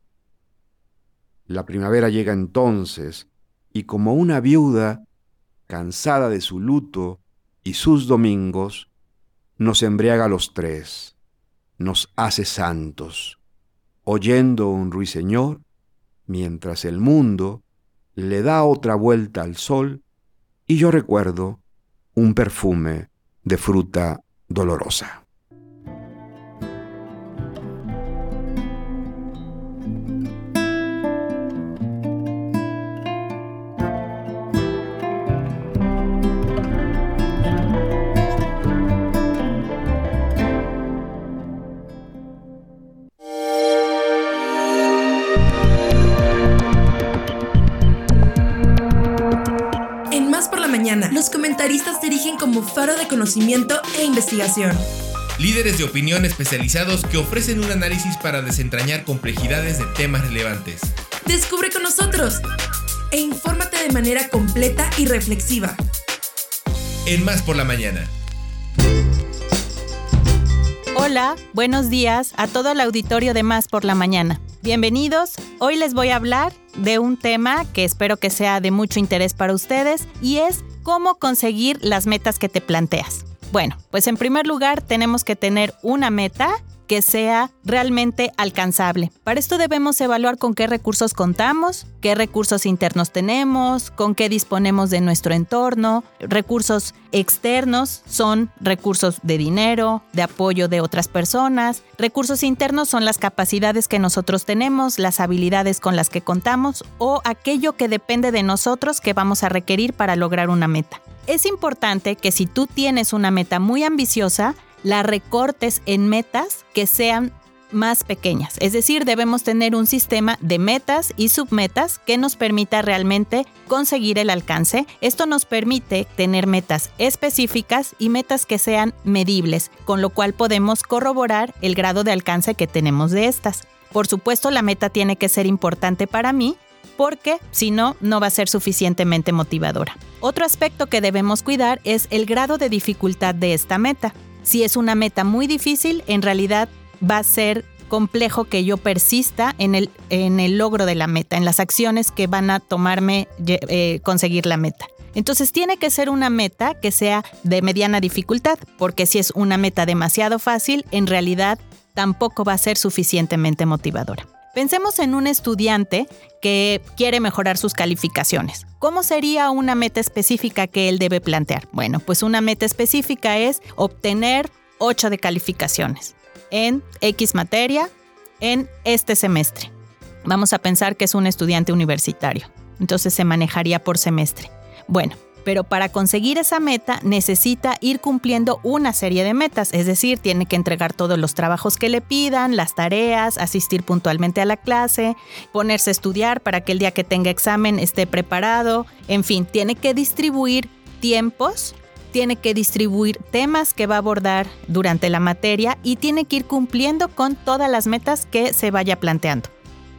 La primavera llega entonces, y como una viuda, cansada de su luto y sus domingos, nos embriaga a los tres, nos hace santos, oyendo un ruiseñor, mientras el mundo le da otra vuelta al sol y yo recuerdo un perfume de fruta dolorosa. Conocimiento e investigación. Líderes de opinión especializados que ofrecen un análisis para desentrañar complejidades de temas relevantes. Descubre con nosotros e infórmate de manera completa y reflexiva. En Más por la Mañana. Hola, buenos días a todo el auditorio de Más por la Mañana. Bienvenidos, hoy les voy a hablar de un tema que espero que sea de mucho interés para ustedes y es cómo conseguir las metas que te planteas. Bueno, pues en primer lugar tenemos que tener una meta que sea realmente alcanzable. Para esto debemos evaluar con qué recursos contamos, qué recursos internos tenemos, con qué disponemos de nuestro entorno. Recursos externos son recursos de dinero, de apoyo de otras personas. Recursos internos son las capacidades que nosotros tenemos, las habilidades con las que contamos o aquello que depende de nosotros que vamos a requerir para lograr una meta. Es importante que si tú tienes una meta muy ambiciosa, la recortes en metas que sean más pequeñas. Es decir, debemos tener un sistema de metas y submetas que nos permita realmente conseguir el alcance. Esto nos permite tener metas específicas y metas que sean medibles, con lo cual podemos corroborar el grado de alcance que tenemos de estas. Por supuesto, la meta tiene que ser importante para mí porque si no, no va a ser suficientemente motivadora. Otro aspecto que debemos cuidar es el grado de dificultad de esta meta. Si es una meta muy difícil, en realidad va a ser complejo que yo persista en el, en el logro de la meta, en las acciones que van a tomarme eh, conseguir la meta. Entonces tiene que ser una meta que sea de mediana dificultad, porque si es una meta demasiado fácil, en realidad tampoco va a ser suficientemente motivadora. Pensemos en un estudiante que quiere mejorar sus calificaciones. ¿Cómo sería una meta específica que él debe plantear? Bueno, pues una meta específica es obtener 8 de calificaciones en X materia en este semestre. Vamos a pensar que es un estudiante universitario. Entonces se manejaría por semestre. Bueno, pero para conseguir esa meta necesita ir cumpliendo una serie de metas, es decir, tiene que entregar todos los trabajos que le pidan, las tareas, asistir puntualmente a la clase, ponerse a estudiar para que el día que tenga examen esté preparado, en fin, tiene que distribuir tiempos, tiene que distribuir temas que va a abordar durante la materia y tiene que ir cumpliendo con todas las metas que se vaya planteando.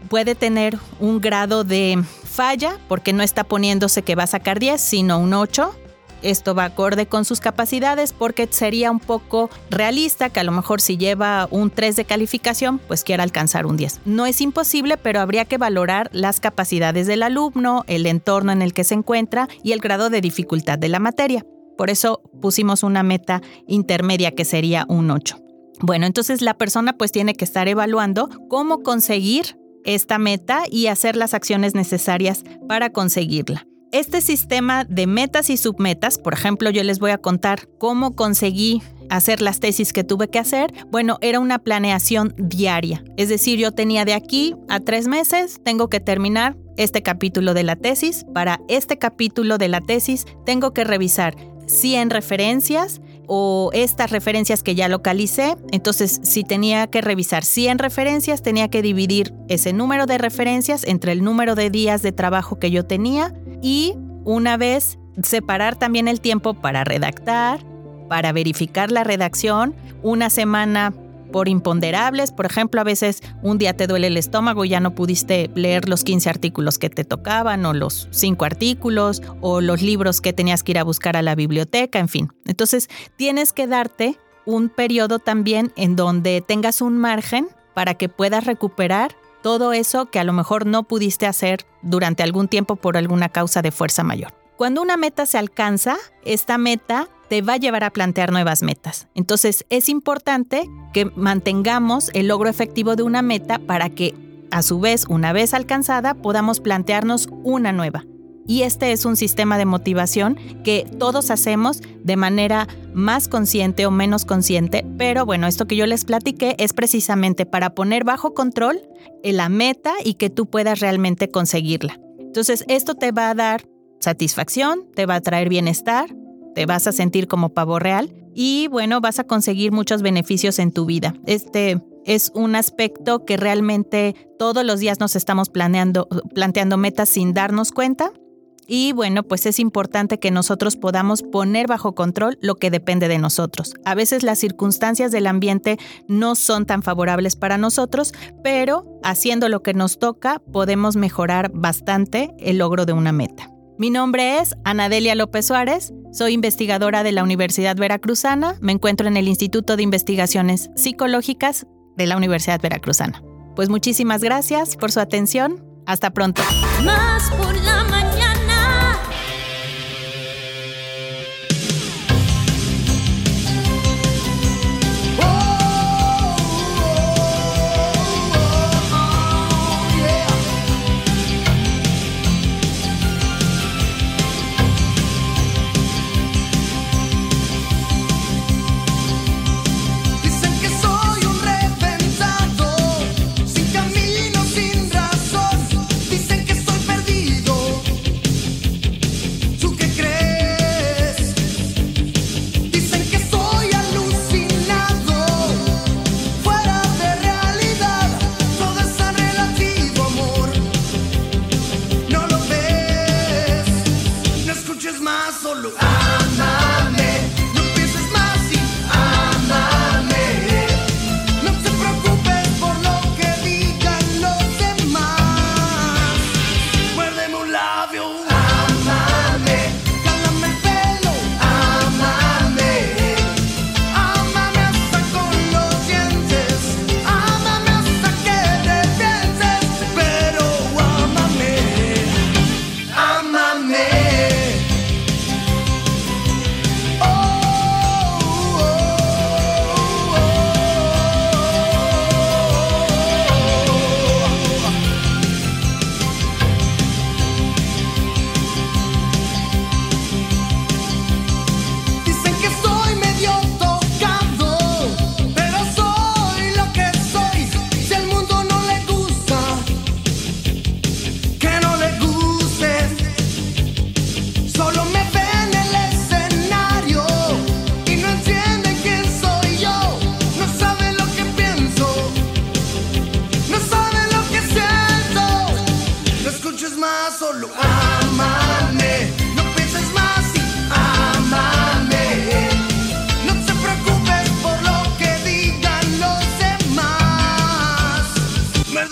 Puede tener un grado de falla porque no está poniéndose que va a sacar 10, sino un 8. Esto va acorde con sus capacidades porque sería un poco realista que a lo mejor si lleva un 3 de calificación, pues quiera alcanzar un 10. No es imposible, pero habría que valorar las capacidades del alumno, el entorno en el que se encuentra y el grado de dificultad de la materia. Por eso pusimos una meta intermedia que sería un 8. Bueno, entonces la persona pues tiene que estar evaluando cómo conseguir esta meta y hacer las acciones necesarias para conseguirla. Este sistema de metas y submetas, por ejemplo, yo les voy a contar cómo conseguí hacer las tesis que tuve que hacer, bueno, era una planeación diaria. Es decir, yo tenía de aquí a tres meses, tengo que terminar este capítulo de la tesis. Para este capítulo de la tesis, tengo que revisar 100 referencias, o estas referencias que ya localicé. Entonces, si tenía que revisar 100 referencias, tenía que dividir ese número de referencias entre el número de días de trabajo que yo tenía y una vez separar también el tiempo para redactar, para verificar la redacción, una semana por imponderables. Por ejemplo, a veces un día te duele el estómago y ya no pudiste leer los 15 artículos que te tocaban o los 5 artículos o los libros que tenías que ir a buscar a la biblioteca, en fin. Entonces, tienes que darte un periodo también en donde tengas un margen para que puedas recuperar todo eso que a lo mejor no pudiste hacer durante algún tiempo por alguna causa de fuerza mayor. Cuando una meta se alcanza, esta meta te va a llevar a plantear nuevas metas. Entonces es importante que mantengamos el logro efectivo de una meta para que, a su vez, una vez alcanzada, podamos plantearnos una nueva. Y este es un sistema de motivación que todos hacemos de manera más consciente o menos consciente, pero bueno, esto que yo les platiqué es precisamente para poner bajo control la meta y que tú puedas realmente conseguirla. Entonces, esto te va a dar satisfacción, te va a traer bienestar, te vas a sentir como pavo real y bueno, vas a conseguir muchos beneficios en tu vida. Este es un aspecto que realmente todos los días nos estamos planeando, planteando metas sin darnos cuenta. Y bueno, pues es importante que nosotros podamos poner bajo control lo que depende de nosotros. A veces las circunstancias del ambiente no son tan favorables para nosotros, pero haciendo lo que nos toca podemos mejorar bastante el logro de una meta. Mi nombre es Anadelia López Suárez, soy investigadora de la Universidad Veracruzana, me encuentro en el Instituto de Investigaciones Psicológicas de la Universidad Veracruzana. Pues muchísimas gracias por su atención, hasta pronto.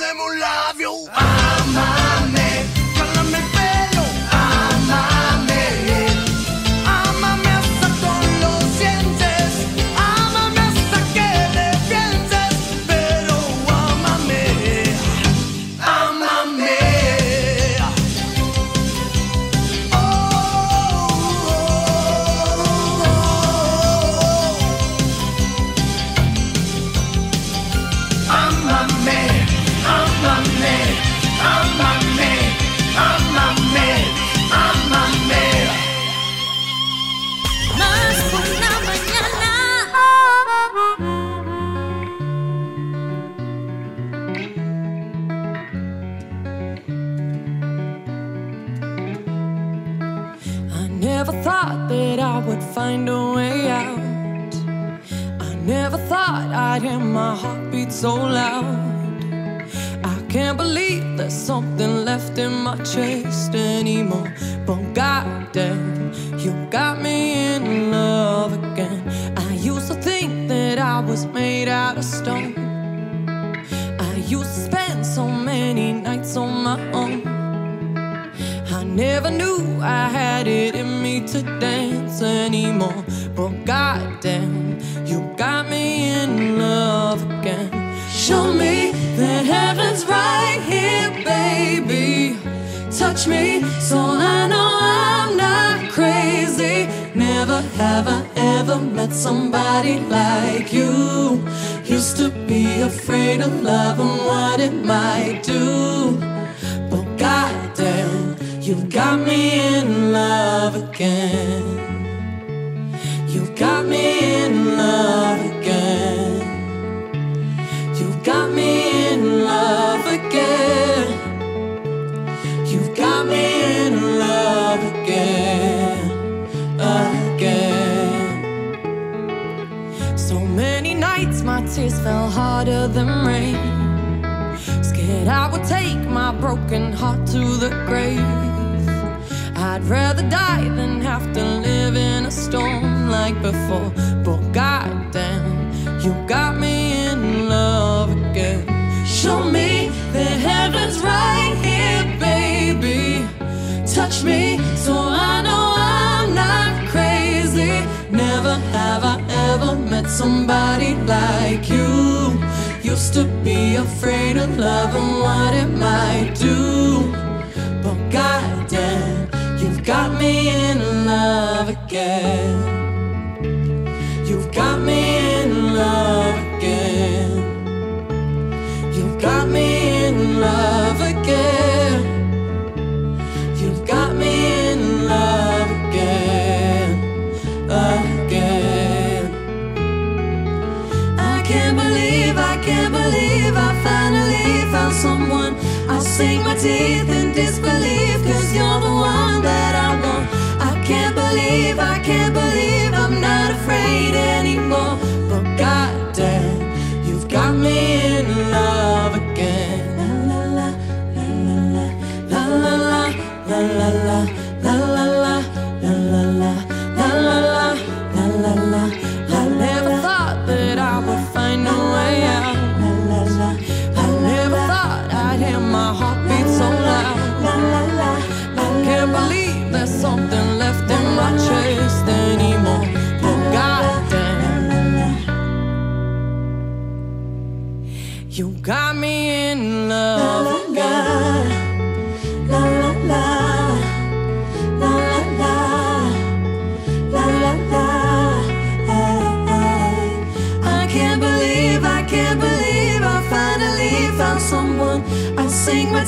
Muérdeme un teeth in disbelief,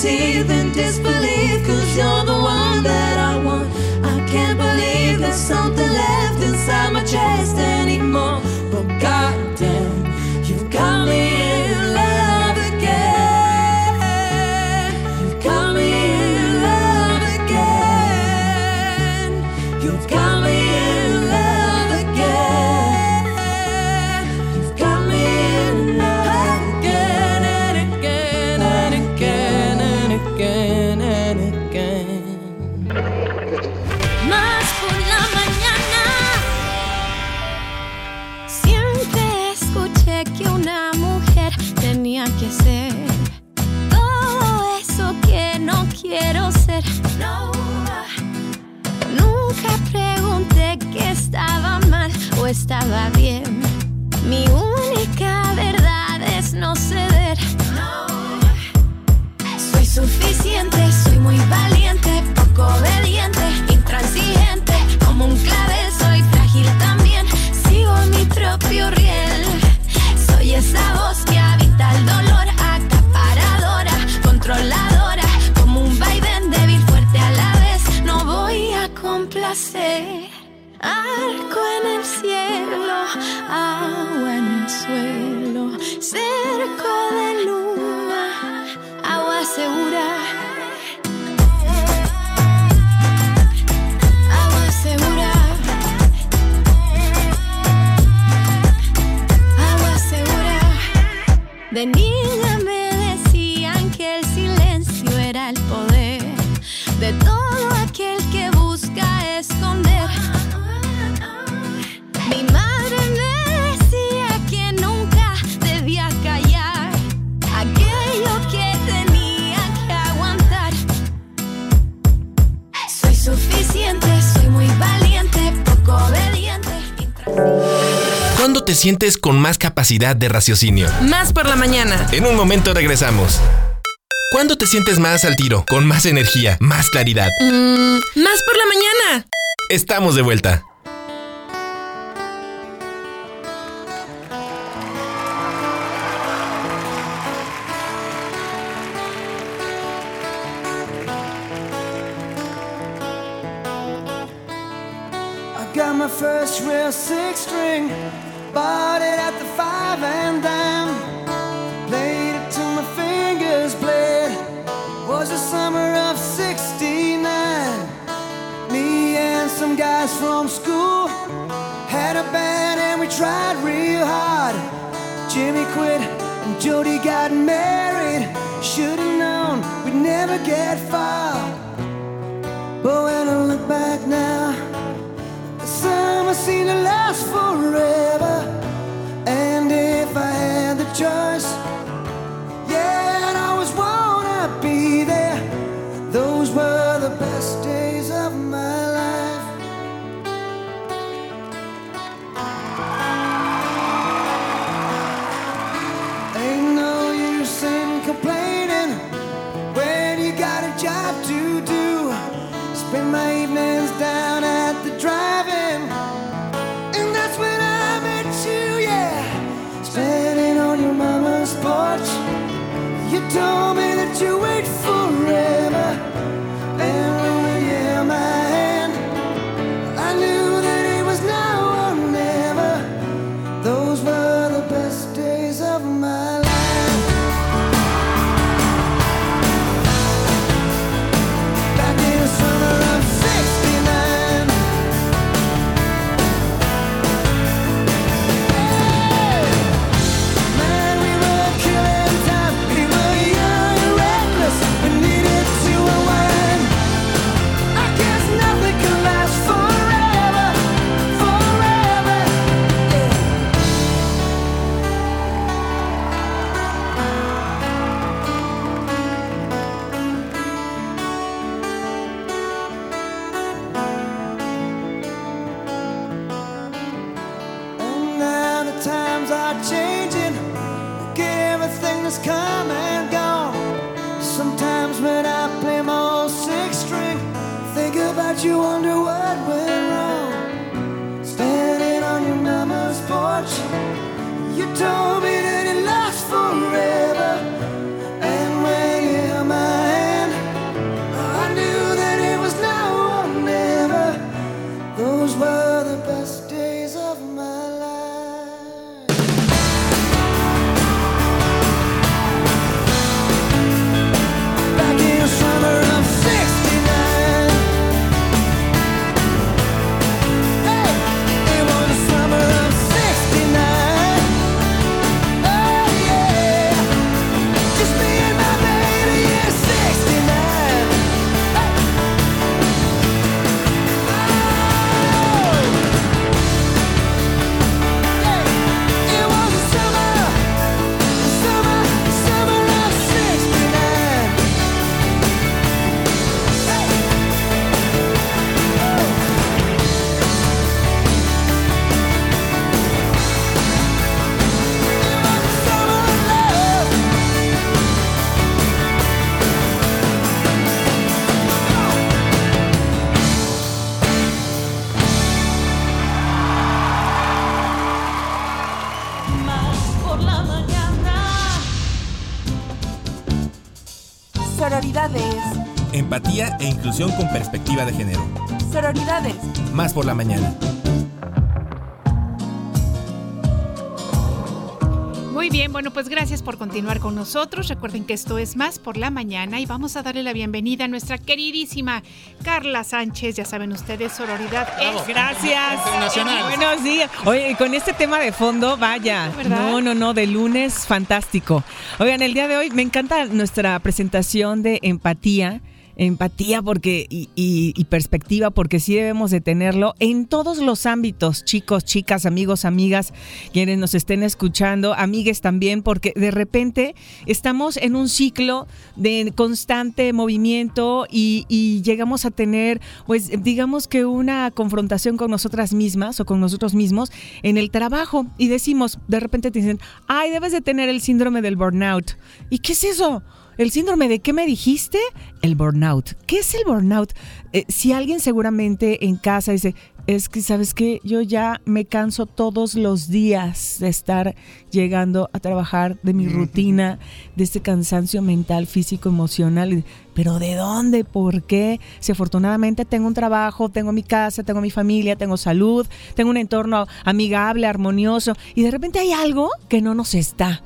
see than. sientes con más capacidad de raciocinio. Más por la mañana. En un momento regresamos. ¿Cuándo te sientes más al tiro? Con más energía, más claridad. Mm, más por la mañana. Estamos de vuelta. Jody got married, should've known we'd never get far. But when I look back now, the summer seemed to last forever. Inclusión con perspectiva de género. Sororidades. Más por la mañana. Muy bien, bueno, pues gracias por continuar con nosotros. Recuerden que esto es más por la mañana y vamos a darle la bienvenida a nuestra queridísima Carla Sánchez. Ya saben ustedes, sororidad es Gracias. Internacional. Buenos días. Oye, con este tema de fondo, vaya. ¿Verdad? No, no, no, de lunes, fantástico. Oigan, el día de hoy me encanta nuestra presentación de empatía. Empatía porque y, y- y perspectiva porque sí debemos de tenerlo en todos los ámbitos, chicos, chicas, amigos, amigas, quienes nos estén escuchando, amigues también, porque de repente estamos en un ciclo de constante movimiento y, y llegamos a tener, pues digamos que una confrontación con nosotras mismas o con nosotros mismos en el trabajo y decimos, de repente te dicen, ay, debes de tener el síndrome del burnout. ¿Y qué es eso? ¿El síndrome de qué me dijiste? El burnout. ¿Qué es el burnout? Eh, si alguien seguramente en casa dice, es que, ¿sabes qué? Yo ya me canso todos los días de estar llegando a trabajar, de mi rutina, de este cansancio mental, físico, emocional. ¿Pero de dónde? ¿Por qué? Si afortunadamente tengo un trabajo, tengo mi casa, tengo mi familia, tengo salud, tengo un entorno amigable, armonioso, y de repente hay algo que no nos está.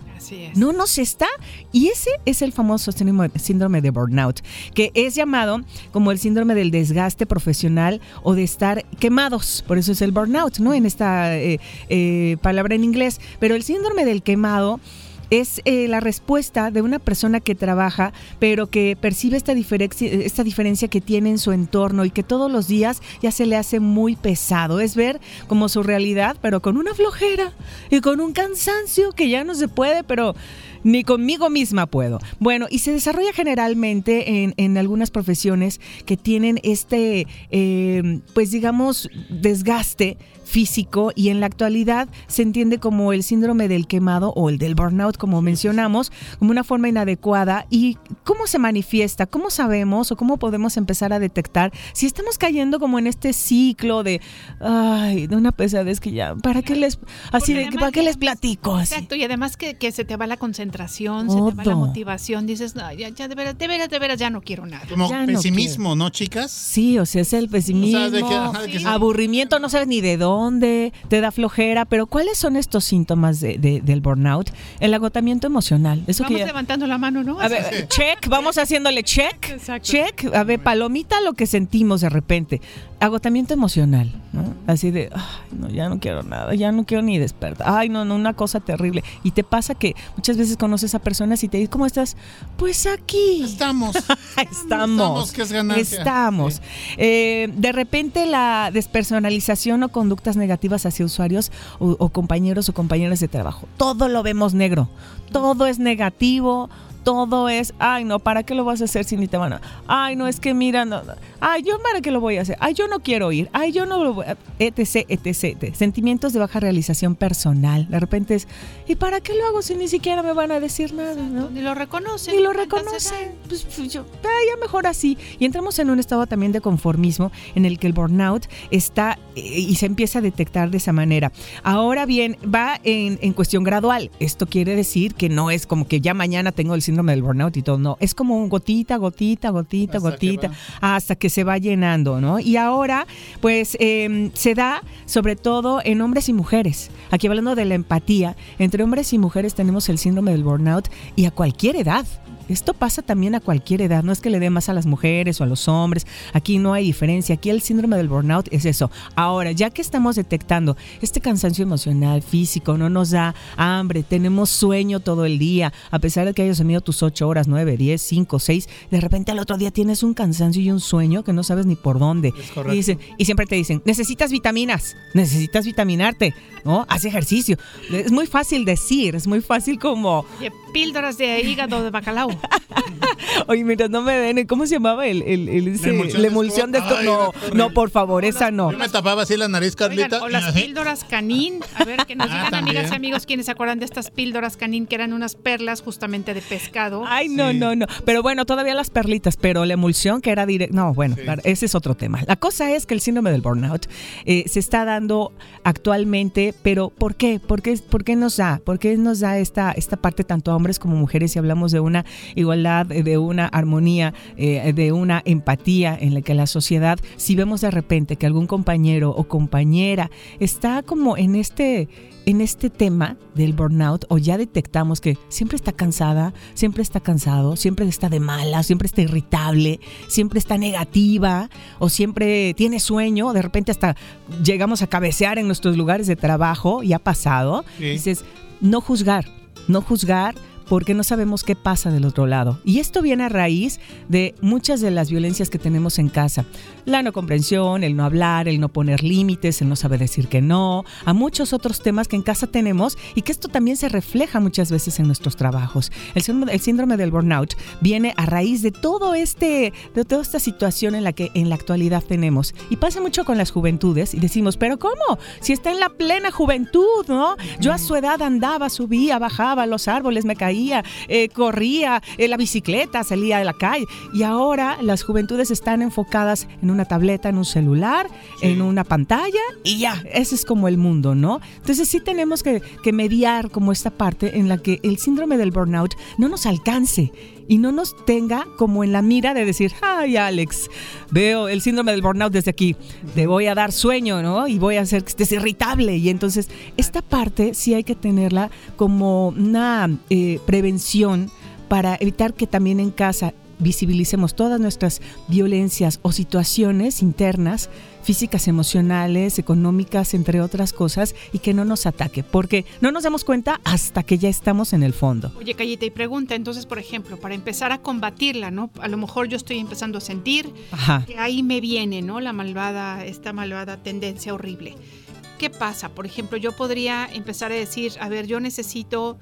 No nos está. Y ese es el famoso síndrome- síndrome de burnout, que es llamado como el síndrome del desgaste profesional o de estar quemados. Por eso es el burnout, ¿no? En esta eh, eh, palabra en inglés. Pero el síndrome del quemado es eh, la respuesta de una persona que trabaja, pero que percibe esta diferencia, esta diferencia que tiene en su entorno y que todos los días ya se le hace muy pesado. Es ver como su realidad, pero con una flojera y con un cansancio que ya no se puede, pero ni conmigo misma puedo. Bueno, y se desarrolla generalmente en, en algunas profesiones que tienen este, eh, pues digamos, desgaste físico y en la actualidad se entiende como el síndrome del quemado o el del burnout, como mencionamos, como una forma inadecuada. ¿Y cómo se manifiesta? ¿Cómo sabemos o cómo podemos empezar a detectar si estamos cayendo como en este ciclo de, ay, de una pesadez que ya, ¿para qué les, así de, ¿para qué les platico? Así. Exacto, y además que, que se te va la concentración, se te va la motivación, dices, no, ya, ya de veras, de veras, de veras, ya no quiero nada. Como Ya pesimismo, ¿no, chicas? Sí, o sea, es el pesimismo, O sea, de que- ajá, de que- aburrimiento, no sabes ni de dónde, te da flojera, pero ¿cuáles son estos síntomas de- de- del burnout? El agotamiento emocional. Eso Vamos que ya- levantando la mano, ¿no? a ver, check, vamos haciéndole check, Exacto. check, a ver, palomita lo que sentimos de repente. Agotamiento emocional, ¿no? Así de, ay, no, ya no quiero nada, ya no quiero ni despertar. Ay, no, no, una cosa terrible. Y te pasa que muchas veces conoces a personas y te dicen, ¿cómo estás? Pues aquí. Estamos. Estamos. Estamos, que es. Estamos. Eh, de repente la despersonalización o conductas negativas hacia usuarios o, o compañeros o compañeras de trabajo. Todo lo vemos negro. Todo es negativo. Todo es, ay no, ¿para qué lo vas a hacer si ni te van a? Ay no, es que mira, no, no. ay yo para qué lo voy a hacer, ay yo no quiero ir, ay yo no lo voy a, etc, etc, etc. Sentimientos de baja realización personal. De repente es, ¿y para qué lo hago si ni siquiera me van a decir nada? ¿no? Ni lo reconocen. Ni lo reconocen. Pues, pues, yo, ya mejor así. Y entramos en un estado también de conformismo en el que el burnout está eh, y se empieza a detectar de esa manera. Ahora bien, va en, en cuestión gradual. Esto quiere decir que no es como que ya mañana tengo el síndrome del burnout y todo. No, es como un gotita, gotita, gotita, Hasta que gotita, hasta que se va llenando, ¿no? Y ahora, pues, eh, se da sobre todo en hombres y mujeres. Aquí hablando de la empatía, entre hombres y mujeres tenemos el síndrome del burnout y a cualquier edad. Esto pasa también a cualquier edad, no es que le dé más a las mujeres o a los hombres, aquí no hay diferencia, aquí el síndrome del burnout es eso. Ahora, ya que estamos detectando este cansancio emocional, físico, no nos da hambre, tenemos sueño todo el día, a pesar de que hayas dormido tus 8 horas, 9, 10, 5, 6, de repente al otro día tienes un cansancio y un sueño que no sabes ni por dónde. correcto. Y, dicen, y siempre te dicen, necesitas vitaminas, necesitas vitaminarte, ¿no? Haz ejercicio. Es muy fácil decir, es muy fácil como... Píldoras de hígado de bacalao. Oye, mira, no me ven. ¿Cómo se llamaba el, el, el- ese- emulsión la de emulsión de esto? Ay, No, no, por favor, esa no. Yo me tapaba así la nariz, Oigan, Carlita. o las píldoras canín. A ver, que nos Ah, digan amigas y amigos quienes se acuerdan de estas píldoras canín que eran unas perlas justamente de pescado. Ay, no, no, no. Pero bueno, todavía las perlitas, pero la emulsión que era directa. No, bueno, ese es otro tema. La cosa es que el síndrome del burnout eh, se está dando actualmente, pero ¿por qué? ¿Por qué, por qué nos da? ¿Por qué nos da esta, esta parte tanto a hombres como mujeres si hablamos de una igualdad, eh, de una armonía, eh, de una empatía en la que la sociedad, si vemos de repente que algún compañero o compañera está como en este en este tema del burnout o ya detectamos que siempre está cansada, siempre está cansado, siempre está de mala, siempre está irritable, siempre está negativa o siempre tiene sueño, de repente hasta llegamos a cabecear en nuestros lugares de trabajo y ha pasado, dices, no juzgar, no juzgar, porque no sabemos qué pasa del otro lado. Y esto viene a raíz de muchas de las violencias que tenemos en casa. La no comprensión, el no hablar, el no poner límites, el no saber decir que no, a muchos otros temas que en casa tenemos y que esto también se refleja muchas veces en nuestros trabajos. El síndrome, el síndrome del burnout viene a raíz de todo este, de toda esta situación en la que en la actualidad tenemos. Y pasa mucho con las juventudes y decimos, pero ¿cómo? Si está en la plena juventud, ¿no? Yo a su edad andaba, subía, bajaba los árboles, me caía eh, corría, en eh, la bicicleta, salía de la calle. Y ahora las juventudes están enfocadas en una tableta, en un celular, en una pantalla y ya, ese es como el mundo, ¿no? Entonces sí tenemos que, que mediar como esta parte en la que el síndrome del burnout no nos alcance y no nos tenga como en la mira de decir, ay Alex, veo el síndrome del burnout desde aquí, te voy a dar sueño, ¿no? Y voy a hacer que estés irritable. Y entonces esta parte sí hay que tenerla como una eh, prevención para evitar que también en casa visibilicemos todas nuestras violencias o situaciones internas, físicas, emocionales, económicas, entre otras cosas, y que no nos ataque, porque no nos damos cuenta hasta que ya estamos en el fondo. Oye, Cayita, y pregunta, entonces, por ejemplo, para empezar a combatirla, ¿no? A lo mejor yo estoy empezando a sentir que ahí me viene, ¿no? La malvada, esta malvada tendencia horrible. ¿Qué pasa? Por ejemplo, yo podría empezar a decir, a ver, yo necesito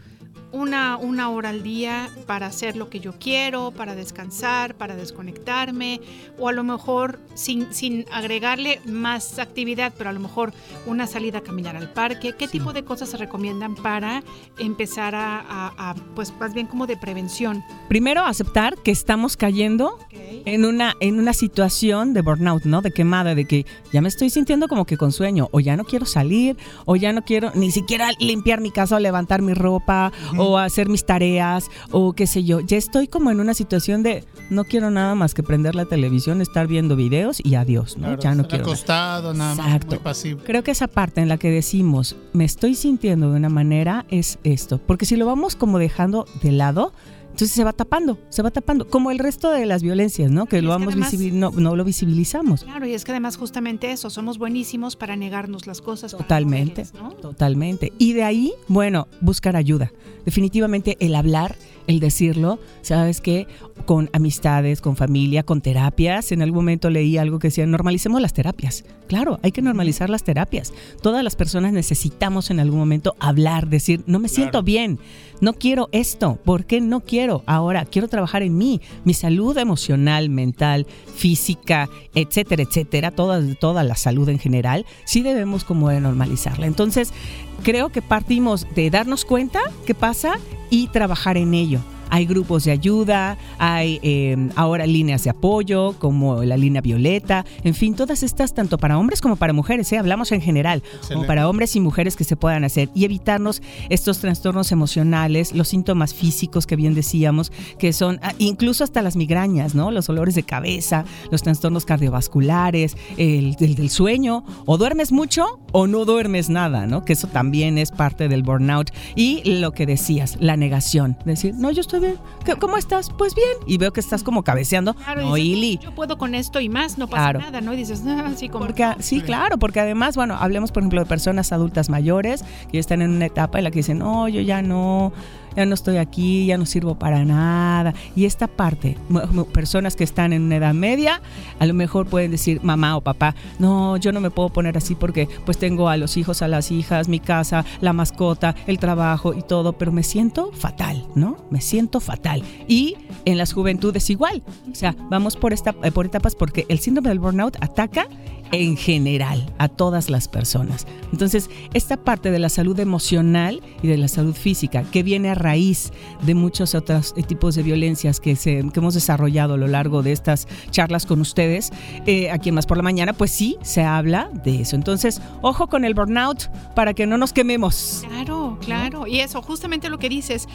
una, una hora al día para hacer lo que yo quiero, para descansar, para desconectarme, o a lo mejor sin, sin agregarle más actividad, pero a lo mejor una salida a caminar al parque. ¿Qué tipo de cosas se recomiendan para empezar a, a, pues más bien como de prevención? Primero, aceptar que estamos cayendo en, una, en una situación de burnout, ¿no? De quemada, de que ya me estoy sintiendo como que con sueño, o ya no quiero salir, o ya no quiero ni siquiera limpiar mi casa o levantar mi ropa, o hacer mis tareas o qué sé yo. Ya estoy como en una situación de no quiero nada más que prender la televisión, estar viendo videos y adiós, ¿no? ya no quiero. acostado, nada, más, muy pasivo. Creo que esa parte en la que decimos me estoy sintiendo de una manera es esto, porque si lo vamos como dejando de lado, entonces se va tapando, se va tapando, como el resto de las violencias, ¿no? Que lo vamos no, no, lo visibilizamos. Claro, y es que además justamente eso, somos buenísimos para negarnos las cosas. Totalmente, totalmente. Y de ahí, bueno, buscar ayuda. Definitivamente el hablar, el decirlo, sabes que con amistades, con familia, con terapias. En algún momento leí algo que decía, normalicemos las terapias. Claro, hay que normalizar las terapias. Todas las personas necesitamos en algún momento hablar, decir, no me siento bien, no quiero esto, ¿por qué no quiero? Ahora quiero trabajar en mí, mi salud emocional, mental, física, etcétera, etcétera, toda, toda la salud en general, sí debemos como de normalizarla. Entonces, creo que partimos de darnos cuenta qué pasa y trabajar en ello hay grupos de ayuda, hay em, ahora líneas de apoyo como la línea violeta, en fin, todas estas tanto para hombres como para mujeres, ¿eh? hablamos en general, como para hombres y mujeres que se puedan hacer y evitarnos estos trastornos emocionales, los síntomas físicos que bien decíamos, que son ah, incluso hasta las migrañas, ¿no? Los olores de cabeza, los trastornos cardiovasculares, el, del sueño, o duermes mucho o no duermes nada, ¿no? Que eso también es parte del burnout y lo que decías, la negación, decir, no, yo estoy bien. ¿Cómo estás? Pues bien. Y veo que estás como cabeceando. no, Ili. Yo puedo con esto y más, no pasa nada, ¿no? Y dices, ah, sí, como. Porque, sí, claro, porque además, bueno, hablemos, por ejemplo, de personas adultas mayores que están en una etapa en la que dicen, no, yo ya no ya no estoy aquí, ya no sirvo para nada. Y esta parte, personas que están en una edad media, a lo mejor pueden decir mamá o papá, no, yo no me puedo poner así porque pues tengo a los hijos, a las hijas, mi casa, la mascota, el trabajo y todo, pero me siento fatal, ¿no? Me siento fatal. Y en las juventudes igual. O sea, vamos por, esta, por etapas porque el síndrome del burnout ataca en general a todas las personas. Entonces, esta parte de la salud emocional y de la salud física, que viene a raíz de muchos otros tipos de violencias que, se, que hemos desarrollado a lo largo de estas charlas con ustedes, eh, aquí en Más por la Mañana, pues sí, se habla de eso. Entonces, ojo con el burnout para que no nos quememos. Claro, claro. Y eso, justamente lo que dices,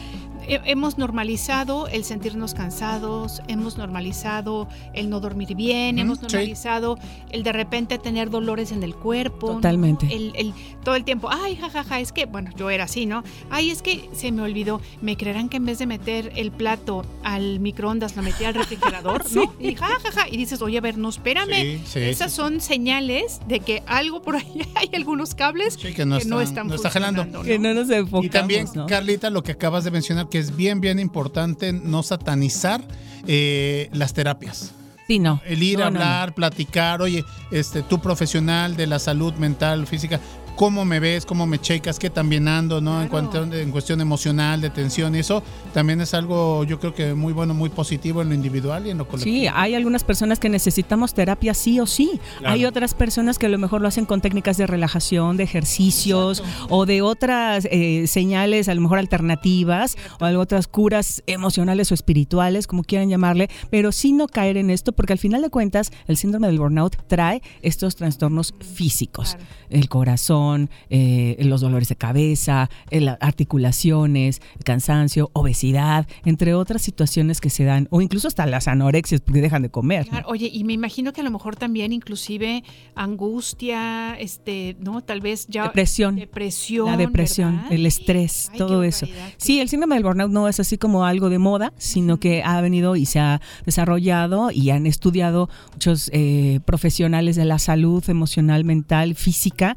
hemos normalizado el sentirnos cansados, hemos normalizado el no dormir bien, hemos sí. normalizado el de repente tener dolores en el cuerpo. ¿no? Totalmente. El, el- todo el tiempo, ay, jajaja, es que, bueno, yo era así, ¿no? Ay, es que se me olvidó. ¿Me creerán que en vez de meter el plato al microondas lo metí al refrigerador? ¿no? Y jajaja. Y dices, oye, a ver, no, espérame. Sí, sí, Esas son señales de que algo por ahí hay algunos cables que no, están, no está jalando. Que no nos enfocamos, Y también, ¿no? Carlita, lo que acabas de mencionar, que es bien, bien importante no satanizar eh, las terapias. Sí, no. El ir No, a no, hablar, platicar, oye, este, tú profesional de la salud mental, física, cómo me ves, cómo me checas, qué tan bien ando, ¿no? En, cuanto, en cuestión emocional, de tensión, y eso también es algo, yo creo que muy bueno, muy positivo en lo individual y en lo colectivo. Sí, hay algunas personas que necesitamos terapia sí o sí. Claro. Hay otras personas que a lo mejor lo hacen con técnicas de relajación, de ejercicios o de otras eh, señales, a lo mejor alternativas o algo- otras curas emocionales o espirituales, como quieran llamarle, pero sí no caer en esto porque al final de cuentas el síndrome del burnout trae estos trastornos físicos. El corazón, eh, los dolores de cabeza, el- articulaciones, el cansancio, obesidad, entre otras situaciones que se dan, o incluso hasta las anorexias porque dejan de comer. Oye, y me imagino que a lo mejor también inclusive angustia, este, ¿no? Tal vez ya... Depresión. Depresión. La depresión, ¿verdad? el estrés, todo eso. Sí, el síndrome del burnout no es así como algo de moda, sino que ha venido y se ha desarrollado y han estudiado muchos eh, profesionales de la salud emocional, mental, física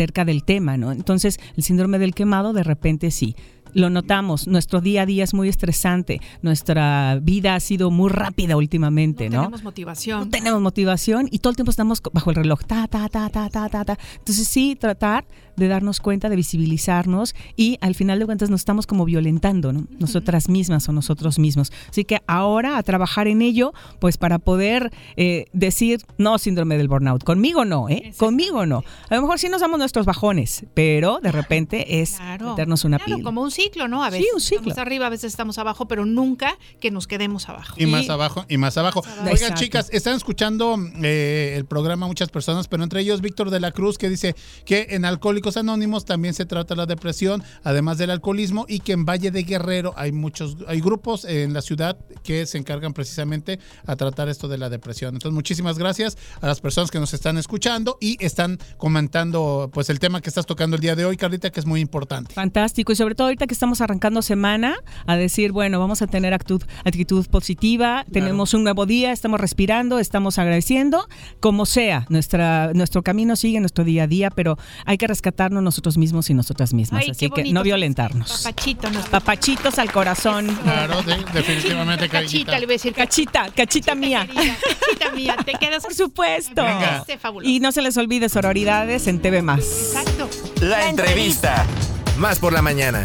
acerca del tema, ¿no? Entonces, el síndrome del quemado de repente sí. Lo notamos, nuestro día a día es muy estresante, nuestra vida ha sido muy rápida últimamente, ¿no? Tenemos motivación. no tenemos motivación y todo el tiempo estamos bajo el reloj, ta, ta, ta, ta, ta, ta, ta. Entonces sí, tratar de darnos cuenta, de visibilizarnos y al final de cuentas nos estamos como violentando, ¿no? Nosotras mismas o nosotros mismos. Así que ahora a trabajar en ello, pues para poder eh, decir, no, síndrome del burnout, conmigo no, ¿eh? Conmigo no. A lo mejor sí nos damos nuestros bajones, pero de repente es meternos una Claro, pila. como un ciclo, ¿no? A Sí, veces un ciclo. estamos arriba, a veces estamos abajo, pero nunca que nos quedemos abajo. Y más abajo, y más abajo. Oigan, Exacto. chicas, están escuchando eh, el programa muchas personas, pero entre ellos Víctor de la Cruz, que dice que en Alcohólicos Anónimos también se trata la depresión, además del alcoholismo, y que en Valle de Guerrero hay muchos, hay grupos en la ciudad que se encargan precisamente a tratar esto de la depresión. Entonces, muchísimas gracias a las personas que nos están escuchando y están comentando pues el tema que estás tocando el día de hoy, Carlita, que es muy importante. Fantástico. Y sobre todo ahorita que estamos arrancando semana, a decir, bueno, vamos a tener actitud, actitud positiva, tenemos un nuevo día, estamos respirando, estamos agradeciendo, como sea, nuestra, nuestro camino sigue, nuestro día a día, pero hay que rescatarnos nosotros mismos y nosotras mismas. Ay, Así que no violentarnos. Papachito. Papachitos al corazón. Claro, de- definitivamente, Cachita, le voy a decir. Cachita, cachita mía. Cachita mía, te quedas. Por supuesto. Venga. Este. Y no se les olvide sororidades en TV Más. Exacto. La entrevista. Más por la mañana.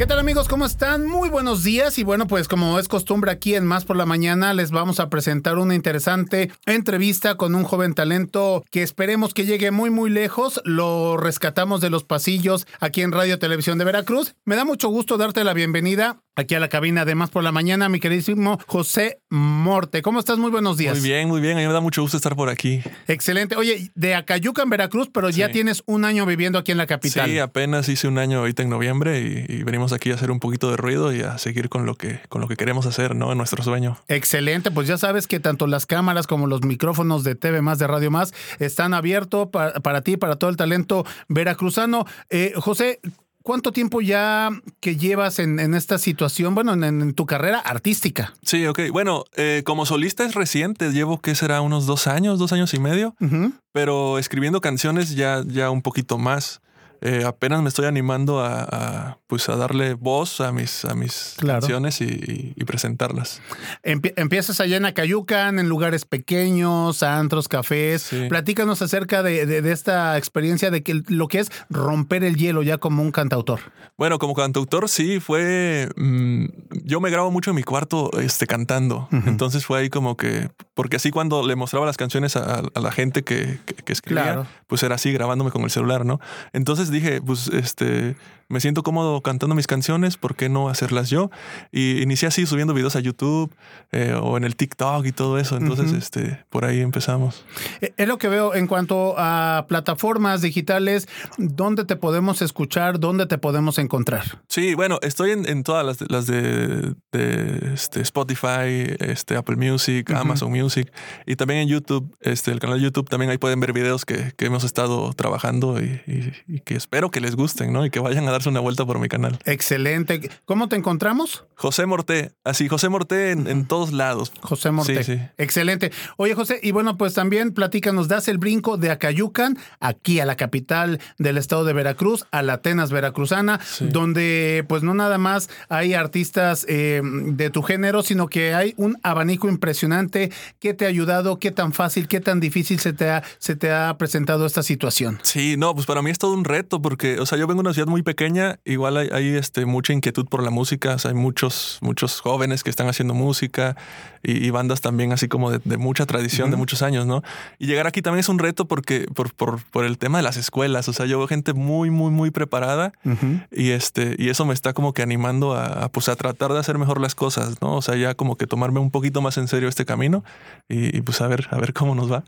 ¿Qué tal amigos? ¿Cómo están? Muy buenos días y bueno, pues como es costumbre aquí en Más por la Mañana, les vamos a presentar una interesante entrevista con un joven talento que esperemos que llegue muy muy lejos. Lo rescatamos de los pasillos aquí en Radio Televisión de Veracruz. Me da mucho gusto darte la bienvenida aquí a la cabina de Más por la Mañana, mi queridísimo José Morte. ¿Cómo estás? Muy buenos días. Muy bien, muy bien. A mí me da mucho gusto estar por aquí. Excelente. Oye, de Acayuca en Veracruz, pero ya tienes un año viviendo aquí en la capital. Sí, apenas hice un año ahorita en noviembre y, y venimos aquí a hacer un poquito de ruido y a seguir con lo que, con lo que queremos hacer, ¿no? En nuestro sueño. Excelente, pues ya sabes que tanto las cámaras como los micrófonos de TV Más, de Radio Más, están abiertos pa- para, ti, para todo el talento veracruzano. Eh, José, ¿cuánto tiempo ya que llevas en, en esta situación, bueno, en, en tu carrera artística? Sí, ok. Bueno, eh, como solista es reciente. Llevo, ¿qué será? Unos dos años, dos años y medio. Pero escribiendo canciones ya, ya un poquito más. Eh, apenas me estoy animando a, a, pues a darle voz a mis, a mis Claro. canciones y, y- y presentarlas. Empie- empiezas allá en Acayucan, en lugares pequeños, antros, cafés. Platícanos acerca de, de- de esta experiencia de que lo que es romper el hielo ya como un cantautor. Bueno, como cantautor sí fue. mm, yo me grabo mucho en mi cuarto este, cantando. Entonces fue ahí como que. Porque así cuando le mostraba las canciones a, a la gente que, que- que escribía, Claro. pues era así grabándome con el celular, ¿no? Entonces dije, pues este. Me siento cómodo cantando mis canciones, ¿por qué no hacerlas yo? Y inicié así subiendo videos a YouTube eh, o en el TikTok y todo eso. Entonces, este, por ahí empezamos. Eh, Es lo que veo en cuanto a plataformas digitales, ¿dónde te podemos escuchar? ¿Dónde te podemos encontrar? Sí, bueno, estoy en, en todas las, de- las de, de, este, Spotify, este, Apple Music. Amazon Music y también en YouTube, este, el canal de YouTube también ahí pueden ver videos que, que hemos estado trabajando y, y- y que espero que les gusten, ¿no? Y que vayan a darse una vuelta por mi canal. Excelente. ¿Cómo te encontramos? José Morté, así, José Morté en, en todos lados. José Morte. Sí, sí. Excelente. Oye, José, y bueno, pues también platícanos, das el brinco de Acayucan aquí a la capital del estado de Veracruz, a la Atenas veracruzana, donde pues no nada más hay artistas eh, de tu género, sino que hay un abanico impresionante. ¿Qué te ha ayudado? ¿Qué tan fácil, qué tan difícil se te ha, se te ha presentado esta situación? Sí, no, pues para mí es todo un reto porque, o sea, yo vengo de una ciudad muy pequeña, igual hay, hay, este, mucha inquietud por la música, o sea, hay muchos, muchos jóvenes que están haciendo música y, y bandas también así como de, de mucha tradición, de muchos años, ¿no? Y llegar aquí también es un reto porque, por, por, por el tema de las escuelas, o sea, yo veo gente muy, muy, muy preparada y, este, y eso me está como que animando a, a, pues, a tratar de hacer mejor las cosas, ¿no? O sea, ya como que tomarme un poquito más en serio este camino y, y, pues a ver, a ver cómo nos va.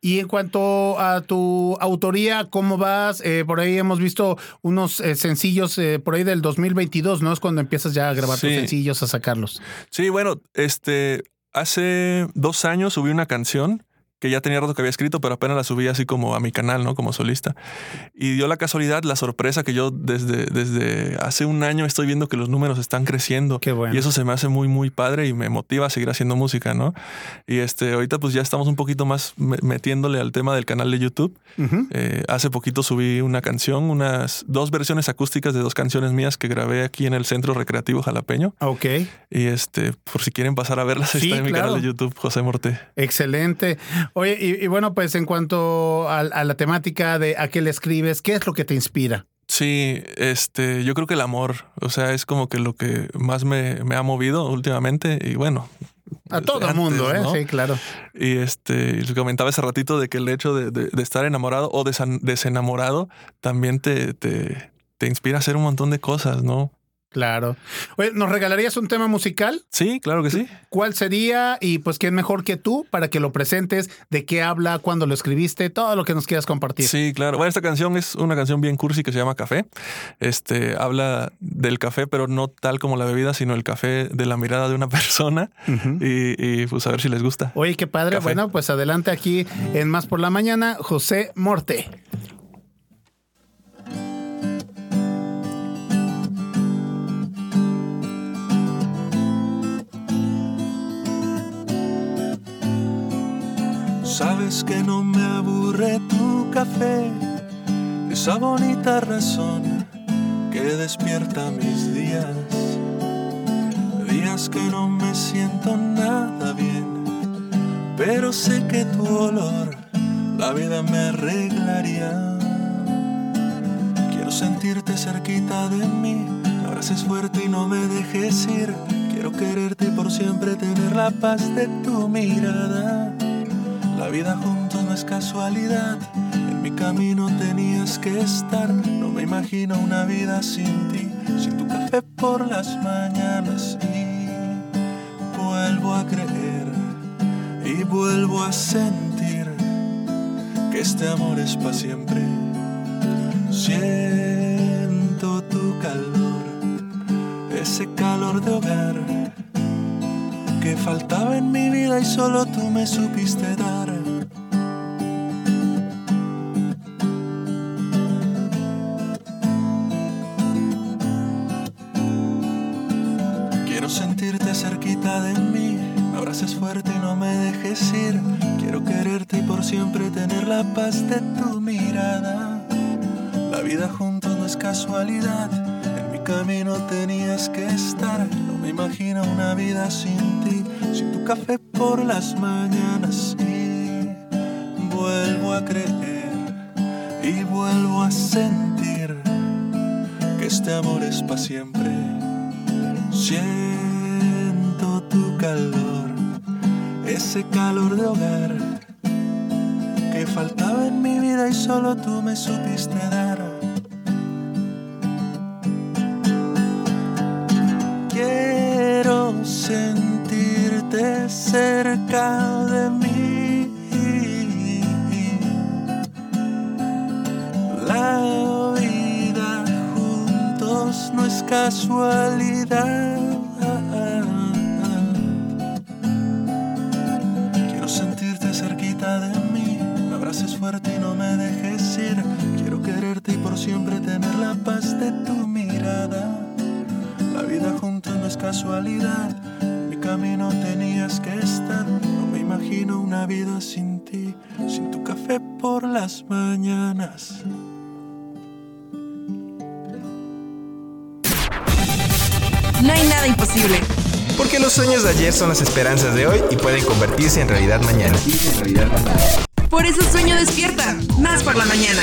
Y en cuanto a tu autoría, ¿cómo vas? Eh, por ahí hemos visto unos eh, sencillos eh, por ahí del 2022, ¿no? Es cuando empiezas ya a grabar tus sencillos, a sacarlos. Sí, bueno, este, hace dos años subí una canción que ya tenía rato que había escrito, pero apenas la subí así como a mi canal, ¿no? Como solista. Y dio la casualidad, la sorpresa que yo desde, desde hace un año estoy viendo que los números están creciendo. Qué bueno. Y eso se me hace muy, muy padre y me motiva a seguir haciendo música, ¿no? Y este, ahorita pues ya estamos un poquito más me- metiéndole al tema del canal de YouTube. Eh, hace poquito subí una canción, unas dos versiones acústicas de dos canciones mías que grabé aquí en el Centro Recreativo Jalapeño. Ok. Y este, por si quieren pasar a verlas, Sí, está en mi claro. canal de YouTube, José Morte. Excelente. Oye, y, y bueno, pues en cuanto a, a la temática de a qué le escribes, ¿qué es lo que te inspira? Sí, este, yo creo que el amor, o sea, es como que lo que más me, me ha movido últimamente y bueno. A todo el mundo, ¿eh? ¿no? Sí, claro. Y este, les comentaba hace ratito de que el hecho de, de- de estar enamorado o desenamorado también te, te, te inspira a hacer un montón de cosas, ¿no? Claro. Oye, ¿nos regalarías un tema musical? Sí, claro que sí. ¿Cuál sería? Y pues, ¿quién mejor que tú para que lo presentes? ¿De qué habla? ¿Cuándo lo escribiste? Todo lo que nos quieras compartir. Sí, claro. Bueno, esta canción es una canción bien cursi que se llama Café. Este habla del café, pero no tal como la bebida, sino el café de la mirada de una persona. y, y, pues a ver si les gusta. Oye, qué padre. Café. Bueno, pues adelante aquí en Más por la Mañana, José Morte. Sabes que no me aburre tu café, esa bonita razón que despierta mis días. Días que no me siento nada bien, pero sé que tu olor la vida me arreglaría. Quiero sentirte cerquita de mí, abraces fuerte y no me dejes ir. Quiero quererte y por siempre tener la paz de tu mirada. La vida juntos no es casualidad. En mi camino tenías que estar. No me imagino una vida sin ti, sin tu café por las mañanas. Y vuelvo a creer y vuelvo a sentir que este amor es para siempre. Siento tu calor, ese calor de hogar que faltaba en mi vida y solo tú me supiste dar. Quiero sentirte cerquita de mí, me abraces fuerte y no me dejes ir. Quiero quererte y por siempre tener la paz de tu mirada. La vida juntos no es casualidad, camino tenías que estar. No me imagino una vida sin ti, sin tu café por las mañanas. Y vuelvo a creer y vuelvo a sentir que este amor es para siempre. Siento tu calor, ese calor de hogar que faltaba en mi vida y solo tú me supiste dar. De mí. La vida juntos no es casualidad. Quiero sentirte cerquita de mí, me abraces fuerte y no me dejes ir. Quiero quererte y por siempre tener la paz de tu mirada. La vida juntos no es casualidad, mi camino tenías que estar. Imagino una vida sin ti, sin tu café por las mañanas. No hay nada imposible. Porque los sueños de ayer son las esperanzas de hoy y pueden convertirse en realidad mañana. Por eso sueño despierta. Más por la mañana.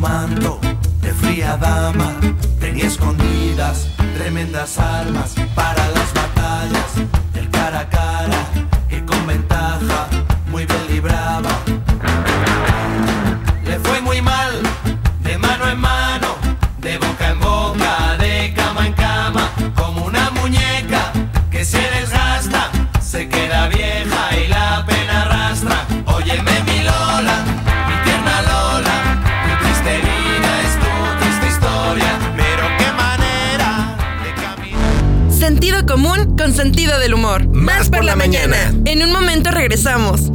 Detrás de fría dama tenía escondidas tremendas armas para las con sentido del humor. Más por la mañana. En un momento regresamos.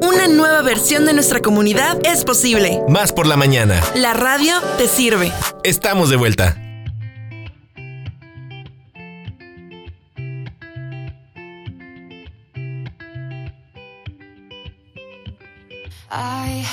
Una nueva versión de nuestra comunidad es posible. Más por la mañana. La radio te sirve. Estamos de vuelta.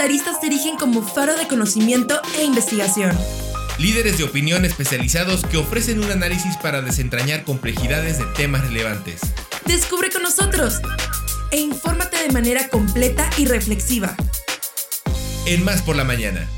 comentaristas se erigen como faro de conocimiento e investigación. Líderes de opinión especializados que ofrecen un análisis para desentrañar complejidades de temas relevantes. Descubre con nosotros e infórmate de manera completa y reflexiva. En Más por la Mañana.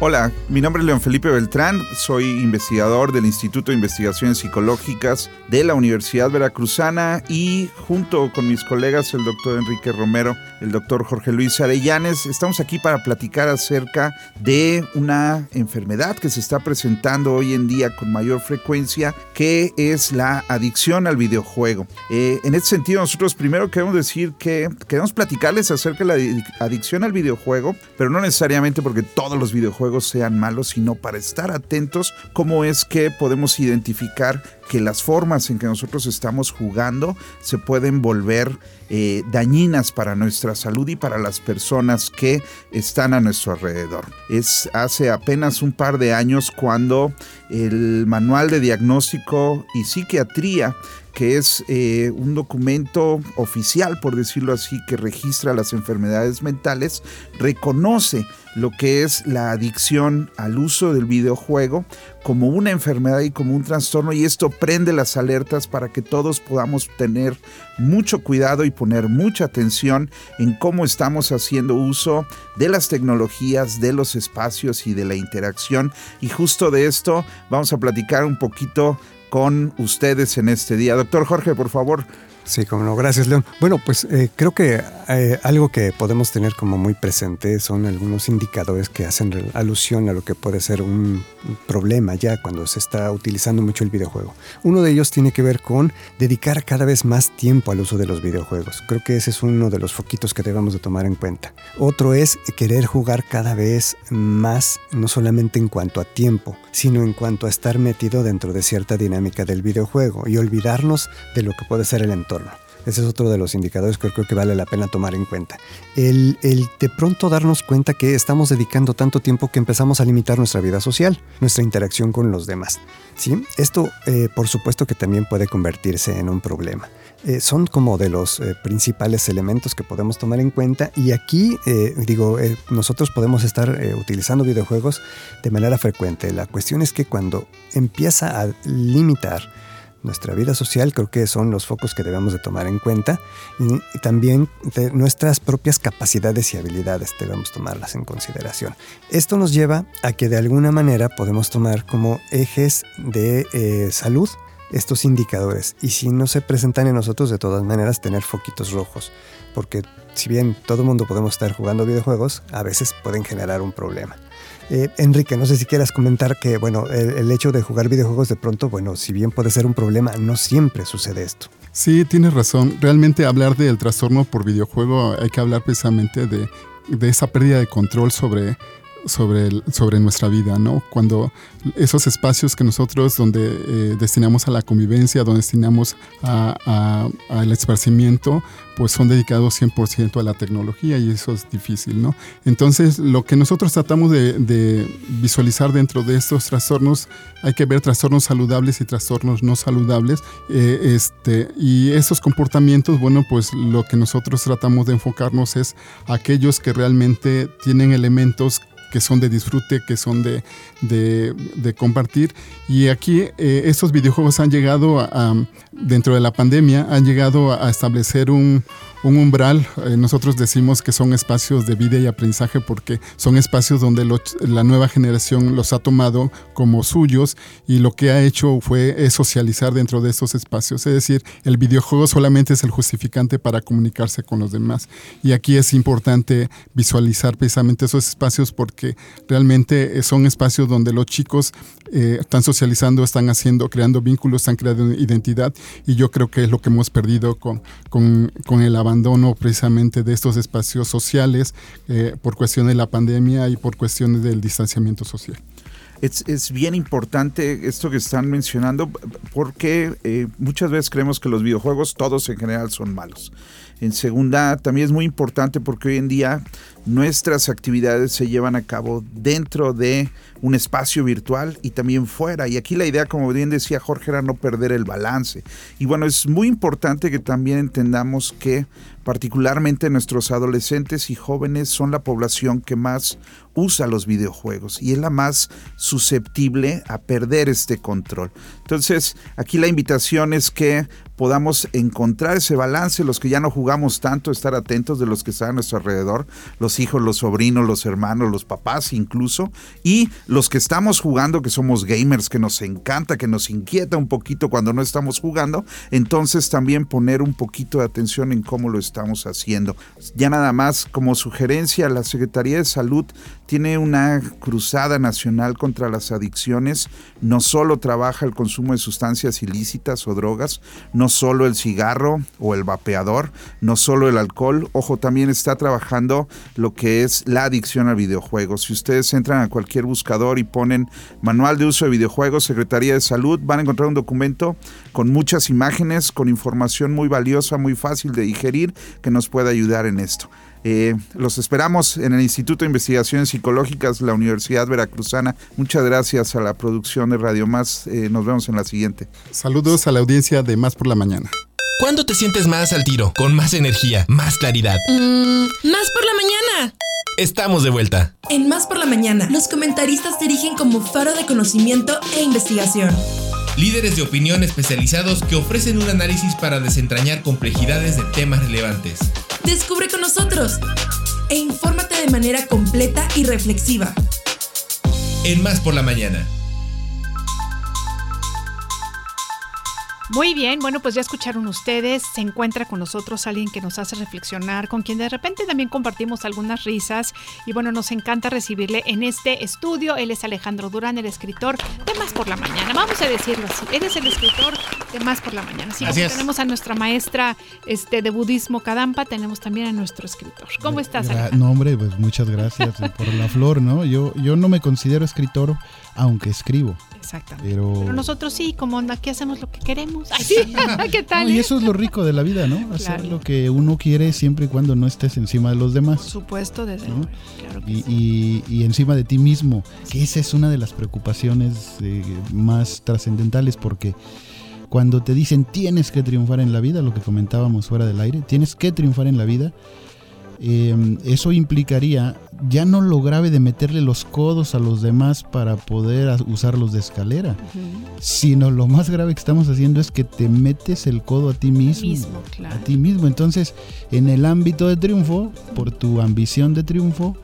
Hola, mi nombre es León Felipe Beltrán, soy investigador del Instituto de Investigaciones Psicológicas de la Universidad Veracruzana y junto con mis colegas, el doctor Enrique Romero, el doctor Jorge Luis Arellanes, estamos aquí para platicar acerca de una enfermedad que se está presentando hoy en día con mayor frecuencia, que es la adicción al videojuego. Eh, en este sentido, nosotros primero queremos decir que queremos platicarles acerca de la adic- adicción al videojuego, pero no necesariamente porque todos los videojuegos sean malos, sino para estar atentos cómo es que podemos identificar que las formas en que nosotros estamos jugando se pueden volver eh, dañinas para nuestra salud y para las personas que están a nuestro alrededor. Es hace apenas un par de años cuando el Manual de Diagnóstico y Psiquiatría que es eh, un documento oficial, por decirlo así, que registra las enfermedades mentales, reconoce lo que es la adicción al uso del videojuego como una enfermedad y como un trastorno y esto prende las alertas para que todos podamos tener mucho cuidado y poner mucha atención en cómo estamos haciendo uso de las tecnologías, de los espacios y de la interacción. Y justo de esto vamos a platicar un poquito con ustedes en este día. Doctor Jorge, por favor. Sí, como no, gracias León. Bueno, pues eh, creo que eh, algo que podemos tener como muy presente son algunos indicadores que hacen alusión a lo que puede ser un problema ya cuando se está utilizando mucho el videojuego. Uno de ellos tiene que ver con dedicar cada vez más tiempo al uso de los videojuegos. Creo que ese es uno de los foquitos que debemos de tomar en cuenta. Otro es querer jugar cada vez más, no solamente en cuanto a tiempo, sino en cuanto a estar metido dentro de cierta dinámica del videojuego y olvidarnos de lo que puede ser el entorno ese es otro de los indicadores que creo que vale la pena tomar en cuenta. El, de pronto darnos cuenta que estamos dedicando tanto tiempo que empezamos a limitar nuestra vida social, nuestra interacción con los demás. ¿sí? Esto, eh, por supuesto, que también puede convertirse en un problema. Eh, son como de los eh, principales elementos que podemos tomar en cuenta y aquí, digo, nosotros podemos estar utilizando videojuegos de manera frecuente. La cuestión es que cuando empieza a limitar nuestra vida social, creo que son los focos que debemos de tomar en cuenta y, también de nuestras propias capacidades y habilidades debemos tomarlas en consideración. Esto nos lleva a que de alguna manera podemos tomar como ejes de eh, salud estos indicadores y si no se presentan en nosotros de todas maneras tener foquitos rojos porque si bien todo el mundo podemos estar jugando videojuegos a veces pueden generar un problema. Eh, Enrique, no sé si quieras comentar que, bueno, el, hecho de jugar videojuegos de pronto, bueno, si bien puede ser un problema, no siempre sucede esto. Sí, tienes razón. Realmente hablar del trastorno por videojuego hay que hablar precisamente de, de esa pérdida de control sobre sobre, sobre nuestra vida, ¿no? Cuando esos espacios que nosotros donde eh, destinamos a la convivencia, donde destinamos al esparcimiento, pues son dedicados 100% a la tecnología y eso es difícil, ¿no? Entonces, lo que nosotros tratamos de, visualizar dentro de estos trastornos, hay que ver trastornos saludables y trastornos no saludables, eh, este, y esos comportamientos, bueno, pues lo que nosotros tratamos de enfocarnos es aquellos que realmente tienen elementos que son de disfrute, que son de, de, compartir. Y aquí eh, estos videojuegos han llegado a, dentro de la pandemia, han llegado a establecer un, un umbral. Eh, nosotros decimos que son espacios de vida y aprendizaje porque son espacios donde la nueva generación los ha tomado como suyos y lo que ha hecho fue socializar dentro de estos espacios. Es decir, el videojuego solamente es el justificante para comunicarse con los demás. Y aquí es importante visualizar precisamente esos espacios porque realmente son espacios donde los chicos eh, están socializando, están haciendo, creando vínculos, están creando identidad y yo creo que es lo que hemos perdido con, con, con el abandono precisamente de estos espacios sociales eh, por cuestiones de la pandemia y por cuestiones del distanciamiento social. Es, es, bien importante esto que están mencionando porque eh, muchas veces creemos que los videojuegos todos en general son malos. En segunda, también es muy importante porque hoy en día nuestras actividades se llevan a cabo dentro de un espacio virtual y también fuera. Y aquí la idea, como bien decía Jorge, era no perder el balance. Y bueno, es muy importante que también entendamos que particularmente nuestros adolescentes y jóvenes son la población que más usa los videojuegos y es la más susceptible a perder este control. Entonces, aquí la invitación es que podamos encontrar ese balance, los que ya no jugamos tanto, estar atentos de los que están a nuestro alrededor, los hijos, los sobrinos, los hermanos, los papás incluso, y los que estamos jugando, que somos gamers, que nos encanta, que nos inquieta un poquito cuando no estamos jugando, entonces también poner un poquito de atención en cómo lo estamos haciendo. Ya nada más como sugerencia, la Secretaría de Salud tiene una cruzada nacional contra las adicciones, no solo trabaja el consumo de sustancias ilícitas o drogas, no solo el cigarro o el vapeador, no solo el alcohol, ojo, también está trabajando lo que es la adicción al videojuego. Si ustedes entran a cualquier buscador y ponen manual de uso de videojuegos, Secretaría de Salud, van a encontrar un documento con muchas imágenes, con información muy valiosa, muy fácil de digerir, que nos puede ayudar en esto. Eh, los esperamos en el Instituto de Investigaciones Psicológicas la Universidad Veracruzana. Muchas gracias a la producción de Radio Más. Eh, nos vemos en la siguiente. Saludos a la audiencia de Más por la Mañana. ¿Cuándo te sientes más al tiro? Con más energía, más claridad. Mm, más por la mañana. Estamos de vuelta. En Más por la mañana, los comentaristas te erigen como faro de conocimiento e investigación. Líderes de opinión especializados que ofrecen un análisis para desentrañar complejidades de temas relevantes. Descubre con nosotros e infórmate de manera completa y reflexiva. En Más por la mañana. Muy bien, bueno, pues ya escucharon ustedes, se encuentra con nosotros alguien que nos hace reflexionar, con quien de repente también compartimos algunas risas y bueno, nos encanta recibirle en este estudio. Él es Alejandro Durán, el escritor de Más por la Mañana, vamos a decirlo así, eres el escritor de Más por la Mañana. Así Así es. tenemos a nuestra maestra este, de budismo Kadampa, tenemos también a nuestro escritor. ¿Cómo estás, Alejandro? No, hombre, pues muchas gracias por la flor, ¿no? Yo, yo no me considero escritor, aunque escribo. Exactamente. Pero, Pero nosotros sí, como aquí hacemos lo que queremos. Ay, sí, ¿qué tal? No, y eh? eso es lo rico de la vida, ¿no? Hacer Claro. lo que uno quiere siempre y cuando no estés encima de los demás. Por supuesto, desde ¿no? luego, claro que y, sí. y- y encima de ti mismo, que esa es una de las preocupaciones eh, más trascendentales porque cuando te dicen tienes que triunfar en la vida, lo que comentábamos fuera del aire, tienes que triunfar en la vida, eh, eso implicaría ya no lo grave de meterle los codos a los demás para poder usarlos de escalera, sino lo más grave que estamos haciendo es que te metes el codo a ti mismo, Mismo, claro. a ti mismo. Entonces, en el ámbito de triunfo, por tu ambición de triunfo,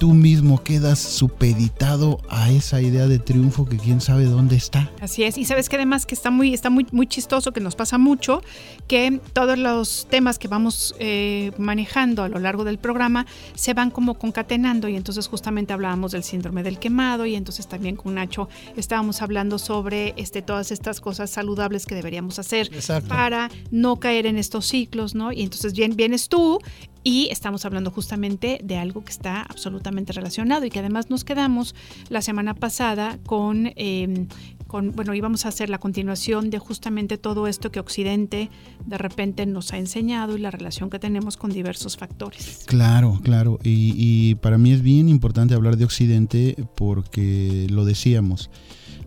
tú mismo quedas supeditado a esa idea de triunfo que quién sabe dónde está. Así es, y sabes que además que está muy, está muy, muy chistoso, que nos pasa mucho, que todos los temas que vamos eh, manejando a lo largo del programa se van como concatenando y entonces justamente hablábamos del síndrome del quemado y entonces también con Nacho estábamos hablando sobre este, todas estas cosas saludables que deberíamos hacer Exacto. para no caer en estos ciclos, ¿no? Y entonces bien, vienes tú y estamos hablando justamente de algo que está absolutamente relacionado y que además nos quedamos la semana pasada con, eh, con, bueno, íbamos a hacer la continuación de justamente todo esto que Occidente de repente nos ha enseñado y la relación que tenemos con diversos factores. Claro, claro. Y, y para mí es bien importante hablar de Occidente porque lo decíamos.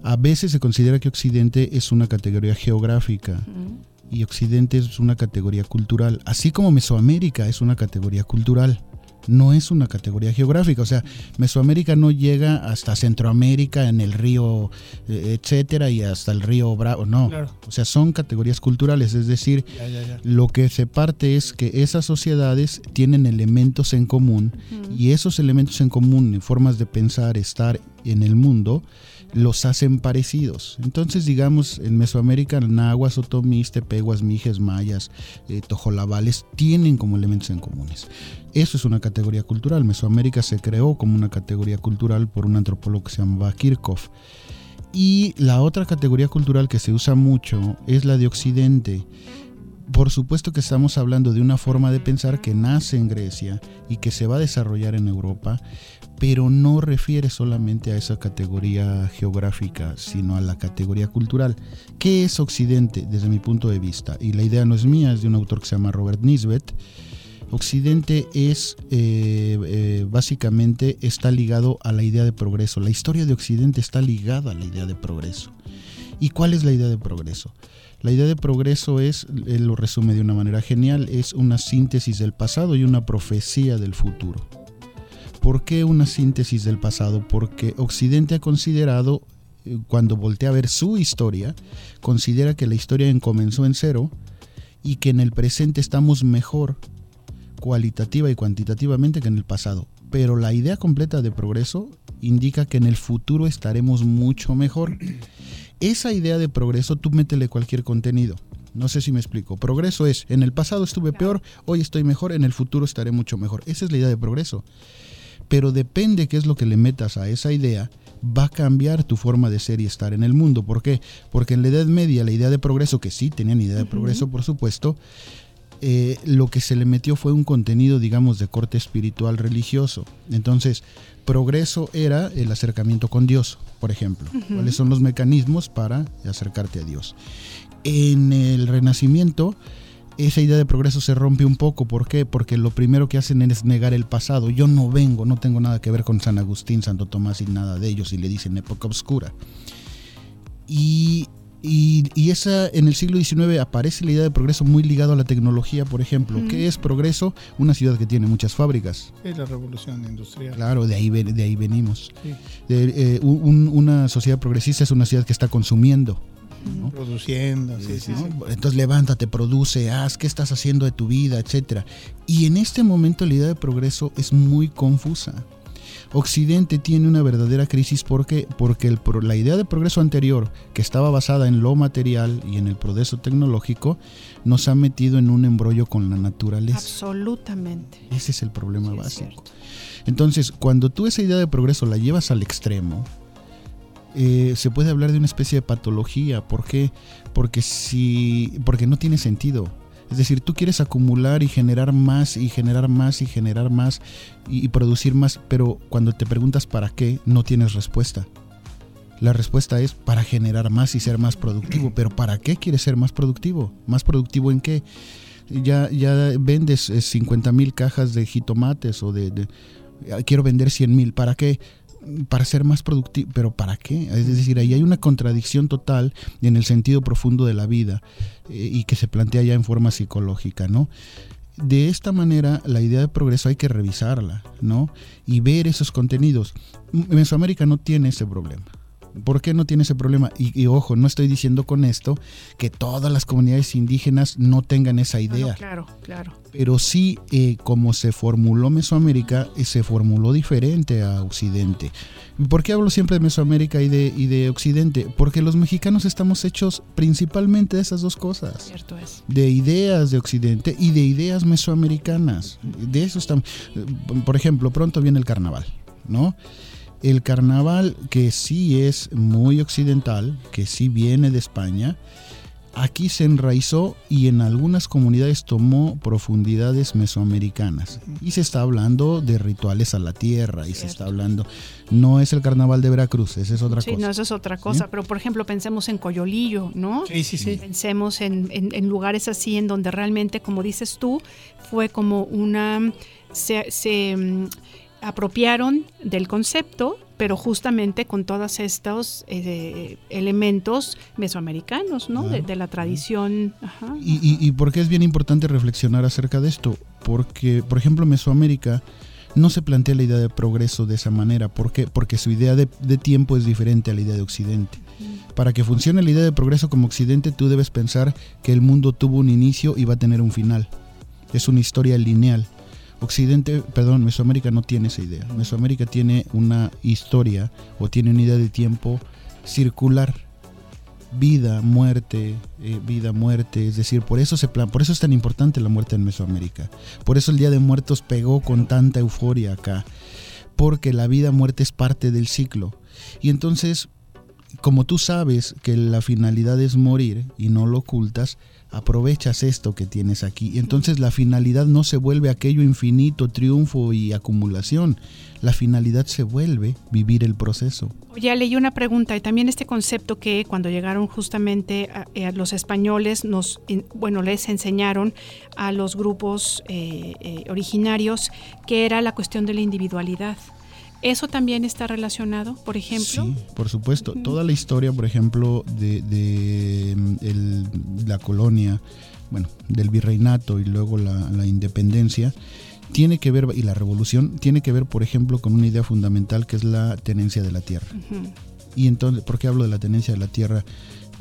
A veces se considera que Occidente es una categoría geográfica y Occidente es una categoría cultural, así como Mesoamérica es una categoría cultural. No es una categoría geográfica, o sea, Mesoamérica no llega hasta Centroamérica en el río, eh, etcétera, y hasta el río Bravo, no. Claro. O sea, son categorías culturales, es decir, Ya, ya, ya. lo que se parte es que esas sociedades tienen elementos en común y esos elementos en común, formas de pensar, estar en el mundo, los hacen parecidos. Entonces, digamos, en Mesoamérica, nahuas, otomís, tepehuas, mijes, mayas, eh, tojolabales tienen como elementos en comunes. Eso es una categoría cultural. Mesoamérica se creó como una categoría cultural por un antropólogo que se llamaba Kirchhoff. Y la otra categoría cultural que se usa mucho es la de Occidente. Por supuesto que estamos hablando de una forma de pensar que nace en Grecia y que se va a desarrollar en Europa, pero no refiere solamente a esa categoría geográfica, sino a la categoría cultural. ¿Qué es Occidente desde mi punto de vista? Y la idea no es mía, es de un autor que se llama Robert Nisbet. Occidente es eh, eh, básicamente está ligado a la idea de progreso. La historia de Occidente está ligada a la idea de progreso. ¿Y cuál es la idea de progreso? La idea de progreso es, él lo resume de una manera genial, es una síntesis del pasado y una profecía del futuro. ¿Por qué una síntesis del pasado? Porque Occidente ha considerado, eh, cuando voltea a ver su historia, considera que la historia comenzó en cero y que en el presente estamos mejor cualitativa y cuantitativamente que en el pasado. Pero la idea completa de progreso indica que en el futuro estaremos mucho mejor. Esa idea de progreso, tú métele cualquier contenido. No sé si me explico. Progreso es, en el pasado estuve peor, hoy estoy mejor, en el futuro estaré mucho mejor. Esa es la idea de progreso. Pero depende qué es lo que le metas a esa idea, va a cambiar tu forma de ser y estar en el mundo. ¿Por qué? Porque en la Edad Media la idea de progreso, que sí tenían idea de progreso, por supuesto, eh, lo que se le metió fue un contenido, digamos, de corte espiritual religioso. Entonces, progreso era el acercamiento con Dios, por ejemplo. ¿Cuáles son los mecanismos para acercarte a Dios? En el Renacimiento, esa idea de progreso se rompe un poco. ¿Por qué? Porque lo primero que hacen es negar el pasado. Yo no vengo, no tengo nada que ver con San Agustín, Santo Tomás y nada de ellos, y le dicen época oscura. Y, y, y esa, en el siglo XIX aparece la idea de progreso muy ligado a la tecnología, por ejemplo. ¿Qué es progreso? Una ciudad que tiene muchas fábricas. Es la revolución industrial. Claro, de ahí, de ahí venimos. Sí. De, eh, un- una sociedad progresista es una ciudad que está consumiendo. Produciendo, sí, sí, ¿no? sí. Entonces levántate, produce, haz, qué estás haciendo de tu vida, etcétera. Y en este momento la idea de progreso es muy confusa. Occidente tiene una verdadera crisis porque porque el la idea de progreso anterior, que estaba basada en lo material y en el progreso tecnológico, nos ha metido en un embrollo con la naturaleza. Absolutamente. Ese es el problema básico. Entonces, cuando tú esa idea de progreso la llevas al extremo, eh, se puede hablar de una especie de patología. ¿Por qué? Porque, si, porque no tiene sentido. Es decir, tú quieres acumular y generar más y generar más y generar más y, producir más, pero cuando te preguntas para qué, no tienes respuesta. La respuesta es para generar más y ser más productivo. Pero ¿para qué quieres ser más productivo? ¿Más productivo en qué? Ya, ya vendes 50 mil cajas de jitomates o de, de- quiero vender 100 mil. ¿Para qué? Para ser más productivo. ¿Pero para qué? Es decir, ahí hay una contradicción total en el sentido profundo de la vida eh, y que se plantea ya en forma psicológica, ¿no? De esta manera, la idea de progreso hay que revisarla, ¿no? Y ver esos contenidos. Mesoamérica no tiene ese problema. ¿Por qué no tiene ese problema? Y, y ojo, no estoy diciendo con esto que todas las comunidades indígenas no tengan esa no, idea. claro, claro. Pero sí, eh, como se formuló Mesoamérica, eh, se formuló diferente a Occidente. ¿Y ¿Por qué hablo siempre de Mesoamérica y de, y de Occidente? Porque los mexicanos estamos hechos principalmente de esas dos cosas. Cierto es. De ideas de Occidente y de ideas mesoamericanas. De eso estamos. eh, Por ejemplo, pronto viene el carnaval, ¿no? El carnaval que sí es muy occidental, que sí viene de España, aquí se enraizó y en algunas comunidades tomó profundidades mesoamericanas. Y se está hablando de rituales a la tierra, y se está hablando, no es el carnaval de Veracruz, esa es otra sí, cosa. no, eso es otra cosa. Pero, por ejemplo, pensemos en Coyolillo, ¿no? Sí, sí, sí. Pensemos en, en- en lugares así en donde realmente, como dices tú, fue como una... Se, se, apropiaron del concepto, pero justamente con todos estos eh, elementos mesoamericanos, ¿no? De, de la tradición. Ajá. ¿Y, y, y por qué es bien importante reflexionar acerca de esto? Porque, por ejemplo, Mesoamérica no se plantea la idea de progreso de esa manera. ¿Por qué? Porque su idea de, de tiempo es diferente a la idea de Occidente. Para que funcione la idea de progreso como Occidente, tú debes pensar que el mundo tuvo un inicio y va a tener un final. Es una historia lineal. Occidente, perdón, Mesoamérica no tiene esa idea. Mesoamérica tiene una historia o tiene una idea de tiempo circular. Vida, muerte, eh, vida, muerte. Es decir, por eso, se plan, por eso es tan importante la muerte en Mesoamérica. Por eso el Día de Muertos pegó con tanta euforia acá. Porque la vida, muerte es parte del ciclo. Y entonces, como tú sabes que la finalidad es morir y no lo ocultas, aprovechas esto que tienes aquí. Y entonces la finalidad no se vuelve aquello infinito, triunfo y acumulación. La finalidad se vuelve vivir el proceso. Ya leí una pregunta y también este concepto que cuando llegaron justamente a, a los españoles nos, bueno, les enseñaron a los grupos eh, eh, originarios que era la cuestión de la individualidad. ¿Eso también está relacionado, por ejemplo? Sí, por supuesto. Toda la historia, por ejemplo, de, de, mm, el- la colonia, bueno, del virreinato y luego la, la independencia, tiene que ver, y la revolución, tiene que ver, por ejemplo, con una idea fundamental que es la tenencia de la tierra. Y entonces, ¿por qué hablo de la tenencia de la tierra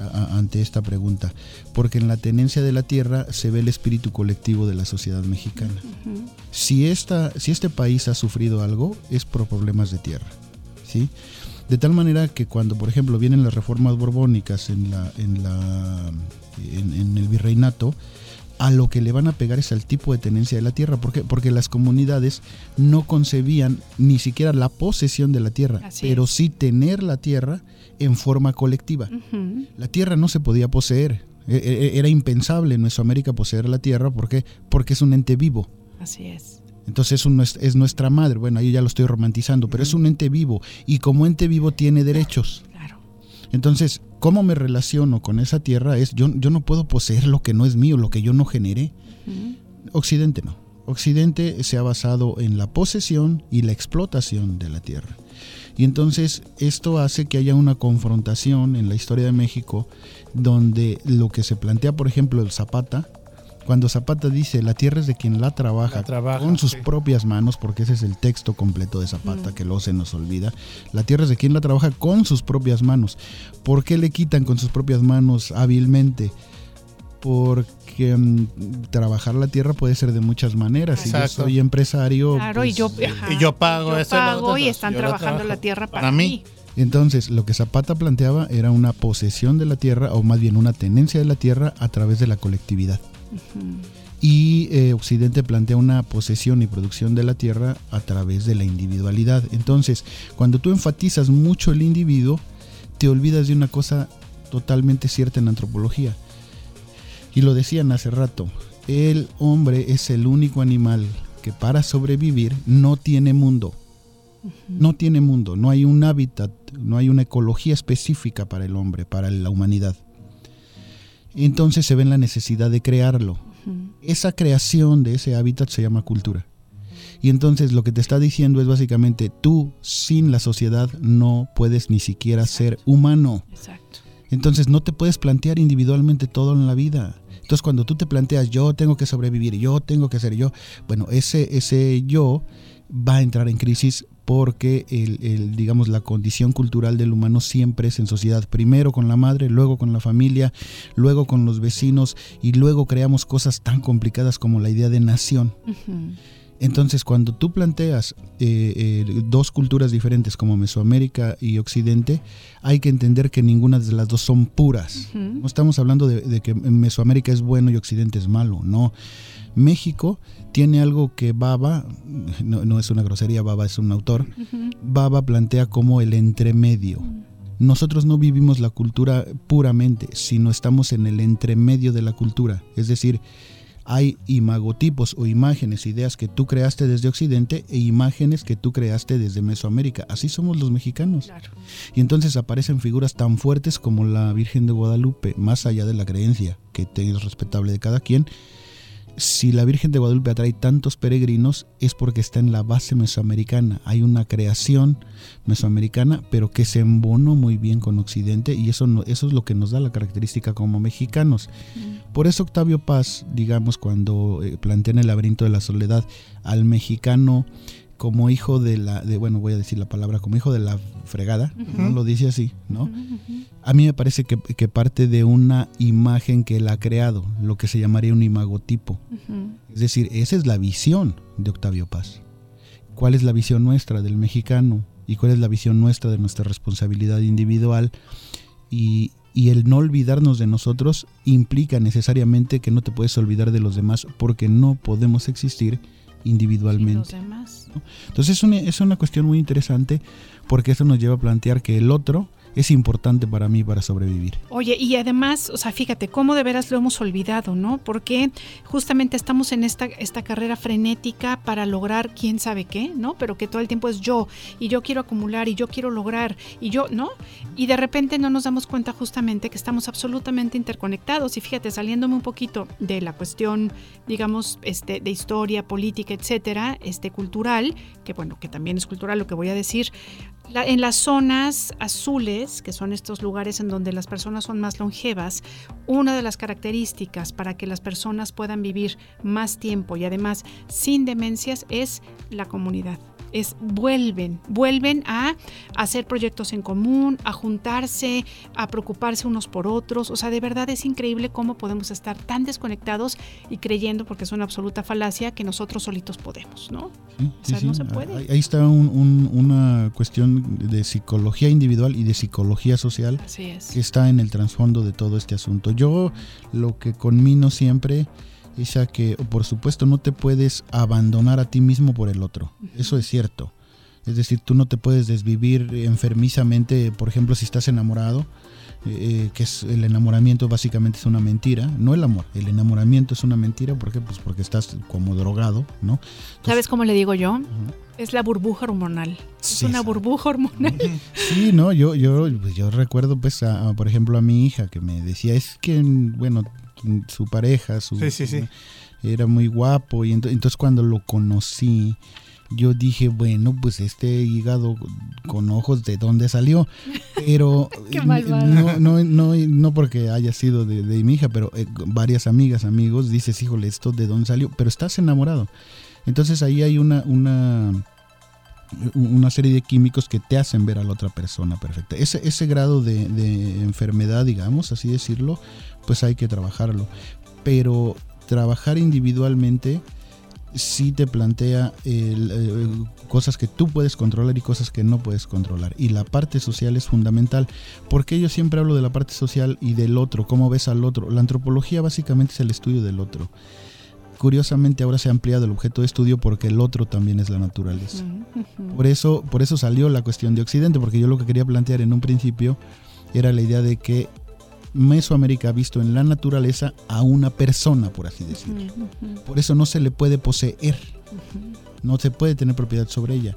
a- ante esta pregunta? Porque en la tenencia de la tierra se ve el espíritu colectivo de la sociedad mexicana. Si, esta, si este país ha sufrido algo, es por problemas de tierra. ¿sí? De tal manera que cuando, por ejemplo, vienen las reformas borbónicas en, la, en, la, en, en el virreinato, a lo que le van a pegar es al tipo de tenencia de la tierra. ¿Por qué? Porque las comunidades no concebían ni siquiera la posesión de la tierra, Así pero es. sí tener la tierra en forma colectiva. La tierra no se podía poseer. E- e- Era impensable en Mesoamérica poseer la tierra. ¿Por qué? Porque es un ente vivo. Así es. Entonces es nuestra madre. Bueno, ahí ya lo estoy romantizando, pero es un ente vivo. Y como ente vivo tiene derechos. Entonces, ¿cómo me relaciono con esa tierra? Es yo, yo no puedo poseer lo que no es mío, lo que yo no generé. Occidente no. Occidente se ha basado en la posesión y la explotación de la tierra. Y entonces esto hace que haya una confrontación en la historia de México donde lo que se plantea, por ejemplo, el Zapata, cuando Zapata dice la tierra es de quien la trabaja, con sus propias manos, porque ese es el texto completo de Zapata, que luego se nos olvida, la tierra es de quien la trabaja con sus propias manos. ¿Por qué le quitan con sus propias manos hábilmente? Porque mm, trabajar la tierra puede ser de muchas maneras. Si yo soy empresario, Claro, y pues, yo, ajá, y yo pago yo eso y lo pago otro, y entonces están trabajando la tierra para, para mí. mí. Entonces, lo que Zapata planteaba era una posesión de la tierra, o más bien una tenencia de la tierra a través de la colectividad. Y eh, Occidente plantea una posesión y producción de la tierra a través de la individualidad. Entonces, cuando tú enfatizas mucho el individuo, te olvidas de una cosa totalmente cierta en antropología. Y lo decían hace rato, el hombre es el único animal que para sobrevivir no tiene mundo. No tiene mundo, no hay un hábitat, no hay una ecología específica para el hombre, para la humanidad. Entonces se ve en la necesidad de crearlo. Esa creación de ese hábitat se llama cultura. Y entonces lo que te está diciendo es básicamente, tú sin la sociedad no puedes ni siquiera ser humano. Exacto. Entonces no te puedes plantear individualmente todo en la vida. Entonces cuando tú te planteas yo tengo que sobrevivir, yo tengo que ser yo, bueno, ese, ese yo va a entrar en crisis porque el, el, digamos la condición cultural del humano siempre es en sociedad, primero con la madre, luego con la familia, luego con los vecinos y luego creamos cosas tan complicadas como la idea de nación. Entonces, cuando tú planteas eh, eh, dos culturas diferentes como Mesoamérica y Occidente, hay que entender que ninguna de las dos son puras. No estamos hablando de, de que Mesoamérica es bueno y Occidente es malo, no. México tiene algo que Baba, no, no es una grosería, Baba es un autor, Baba plantea como el entremedio. Nosotros no vivimos la cultura puramente, sino estamos en el entremedio de la cultura. Es decir, hay imagotipos o imágenes, ideas que tú creaste desde Occidente e imágenes que tú creaste desde Mesoamérica. Así somos los mexicanos. Y entonces aparecen figuras tan fuertes como la Virgen de Guadalupe, más allá de la creencia, que es respetable de cada quien. Si la Virgen de Guadalupe atrae tantos peregrinos es porque está en la base mesoamericana. Hay una creación mesoamericana, pero que se embonó muy bien con Occidente y eso, no- eso es lo que nos da la característica como mexicanos. Por eso Octavio Paz, digamos, cuando eh, plantea en el laberinto de la soledad al mexicano como hijo de la, de, bueno, voy a decir la palabra, como hijo de la fregada, ¿no? Lo dice así, ¿no? A mí me parece que, que parte de una imagen que él ha creado, lo que se llamaría un imagotipo. Es decir, esa es la visión de Octavio Paz. ¿Cuál es la visión nuestra del mexicano? ¿Y cuál es la visión nuestra de nuestra responsabilidad individual? Y, y el no olvidarnos de nosotros implica necesariamente que no te puedes olvidar de los demás porque no podemos existir individualmente. Los demás. Entonces es una, es una cuestión muy interesante porque eso nos lleva a plantear que el otro es importante para mí para sobrevivir. Oye, y además, o sea, fíjate, cómo de veras lo hemos olvidado, ¿no? Porque justamente estamos en esta, esta carrera frenética para lograr quién sabe qué, ¿no? Pero que todo el tiempo es yo, y yo quiero acumular, y yo quiero lograr, y yo, ¿no? Y de repente no nos damos cuenta justamente que estamos absolutamente interconectados. Y fíjate, saliéndome un poquito de la cuestión, digamos, este, de historia, política, etcétera, este, cultural, que bueno, que también es cultural lo que voy a decir, la- en las zonas azules, que son estos lugares en donde las personas son más longevas, una de las características para que las personas puedan vivir más tiempo y además sin demencias es la comunidad. Es vuelven, vuelven a hacer proyectos en común, a juntarse, a preocuparse unos por otros. O sea, de verdad es increíble cómo podemos estar tan desconectados y creyendo, porque es una absoluta falacia, que nosotros solitos podemos, ¿no? Sí, O sea, sí, no sí. se puede. Ahí, está un- un- una cuestión de psicología individual y de psicología social Así es. que está en el trasfondo de todo este asunto. Yo lo que conmino siempre esa que por supuesto no te puedes abandonar a ti mismo por el otro. Eso es cierto. Es decir, tú no te puedes desvivir enfermizamente, por ejemplo, si estás enamorado, eh, que es el enamoramiento básicamente es una mentira, no el amor, el enamoramiento es una mentira, ¿por qué? Pues porque estás como drogado, ¿no? ¿Sabes cómo le digo yo? Es la burbuja hormonal. es una burbuja hormonal. Sí, no, yo, yo, pues, yo recuerdo, pues, a- a, por ejemplo, a mi hija que me decía, es que, bueno, su pareja, su, Sí, sí, sí. era muy guapo, y ento- entonces cuando lo conocí, yo dije, bueno, pues este hígado con ojos, ¿de dónde salió? Pero no, no, no, no porque haya sido de, de mi hija, pero eh, varias amigas, amigos, dices, híjole, ¿esto de dónde salió? Pero estás enamorado. Entonces ahí hay una, una, una serie de químicos que te hacen ver a la otra persona perfecta. Ese, ese grado de, enfermedad, digamos, así decirlo, pues hay que trabajarlo. Pero trabajar individualmente sí te plantea el, eh, cosas que tú puedes controlar y cosas que no puedes controlar. Y la parte social es fundamental. Porque yo siempre hablo de la parte social y del otro, cómo ves al otro. La antropología básicamente es el estudio del otro. Curiosamente ahora se ha ampliado el objeto de estudio porque el otro también es la naturaleza. Por eso, por eso salió la cuestión de Occidente, porque yo lo que quería plantear en un principio era la idea de que Mesoamérica ha visto en la naturaleza a una persona, por así decirlo. Por eso no se le puede poseer, no se puede tener propiedad sobre ella.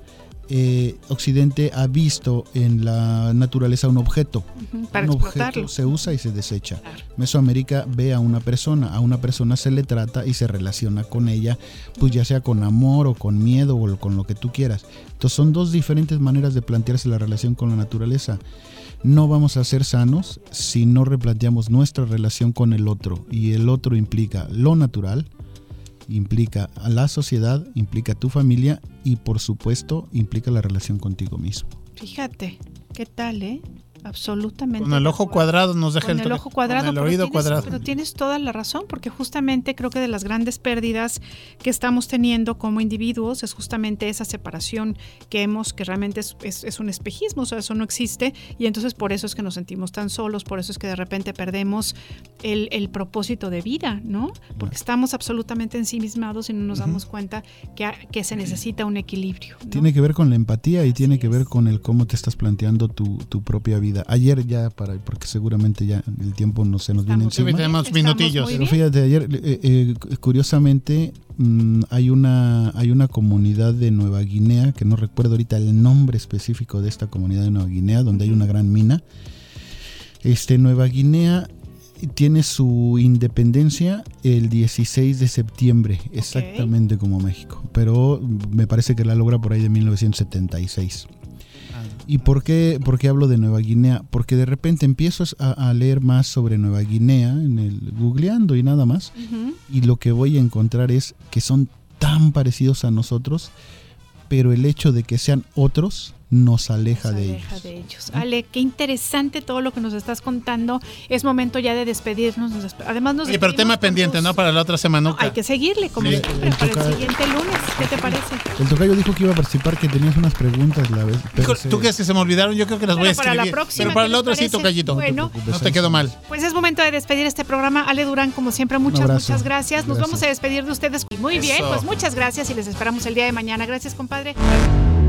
Eh, Occidente ha visto en la naturaleza un objeto. Para un explotarlo. objeto se usa y se desecha. Mesoamérica ve a una persona, a una persona se le trata y se relaciona con ella, pues ya sea con amor o con miedo o con lo que tú quieras. Entonces son dos diferentes maneras de plantearse la relación con la naturaleza. No vamos a ser sanos si no replanteamos nuestra relación con el otro. Y el otro implica lo natural, implica a la sociedad, implica a tu familia y por supuesto implica la relación contigo mismo. Fíjate, ¿qué tal, eh? Absolutamente. Con el ojo cuadrado nos deja Con el el ojo cuadrado. con el pero oído tienes- cuadrado. Pero tienes toda la razón, porque justamente creo que de las grandes pérdidas que estamos teniendo como individuos es justamente esa separación que hemos, que realmente es, es- es un espejismo, o sea, eso no existe, y entonces por eso es que nos sentimos tan solos, por eso es que de repente perdemos el, el propósito de vida, ¿no? Porque estamos absolutamente ensimismados y no nos damos cuenta que, que se necesita un equilibrio. ¿no? Tiene que ver con la empatía y tiene que ver con el cómo te estás planteando tu, tu propia vida. Ayer ya, para porque seguramente ya el tiempo no se nos viene Sí, encima. tenemos minutillos. Pero fíjate, ayer, eh, eh, curiosamente, mm, hay, una, hay una comunidad de Nueva Guinea, que no recuerdo ahorita el nombre específico de esta comunidad de Nueva Guinea, donde hay una gran mina. Este, Nueva Guinea tiene su independencia el 16 de septiembre, exactamente como México, pero me parece que la logra por ahí de 1976. ¿Y por qué, por qué hablo de Nueva Guinea? Porque de repente empiezo a, a leer más sobre Nueva Guinea, en el googleando y nada más, y lo que voy a encontrar es que son tan parecidos a nosotros, pero el hecho de que sean otros nos aleja de ellos. aleja de ellos. Ale, qué interesante todo lo que nos estás contando. Es momento ya de despedirnos. Nos despe- Además, nos Oye, pero tema pendiente, ¿no? Para la otra semana. Hay que seguirle, como Sí, siempre, el para el siguiente lunes. ¿Qué te parece? El tocayo dijo que iba a participar, que tenías unas preguntas la vez. ¿Tú crees que se me olvidaron? Yo creo que las voy a Pero para escribir. la próxima, pero para ¿qué la otra sí, parece? tocallito. Bueno. No te quedó mal. Pues es momento de despedir este programa. Ale Durán, como siempre, muchas, abrazo. muchas gracias. Nos Gracias. vamos a despedir de ustedes. Muy bien, Eso. pues muchas gracias y les esperamos el día de mañana. Gracias, compadre.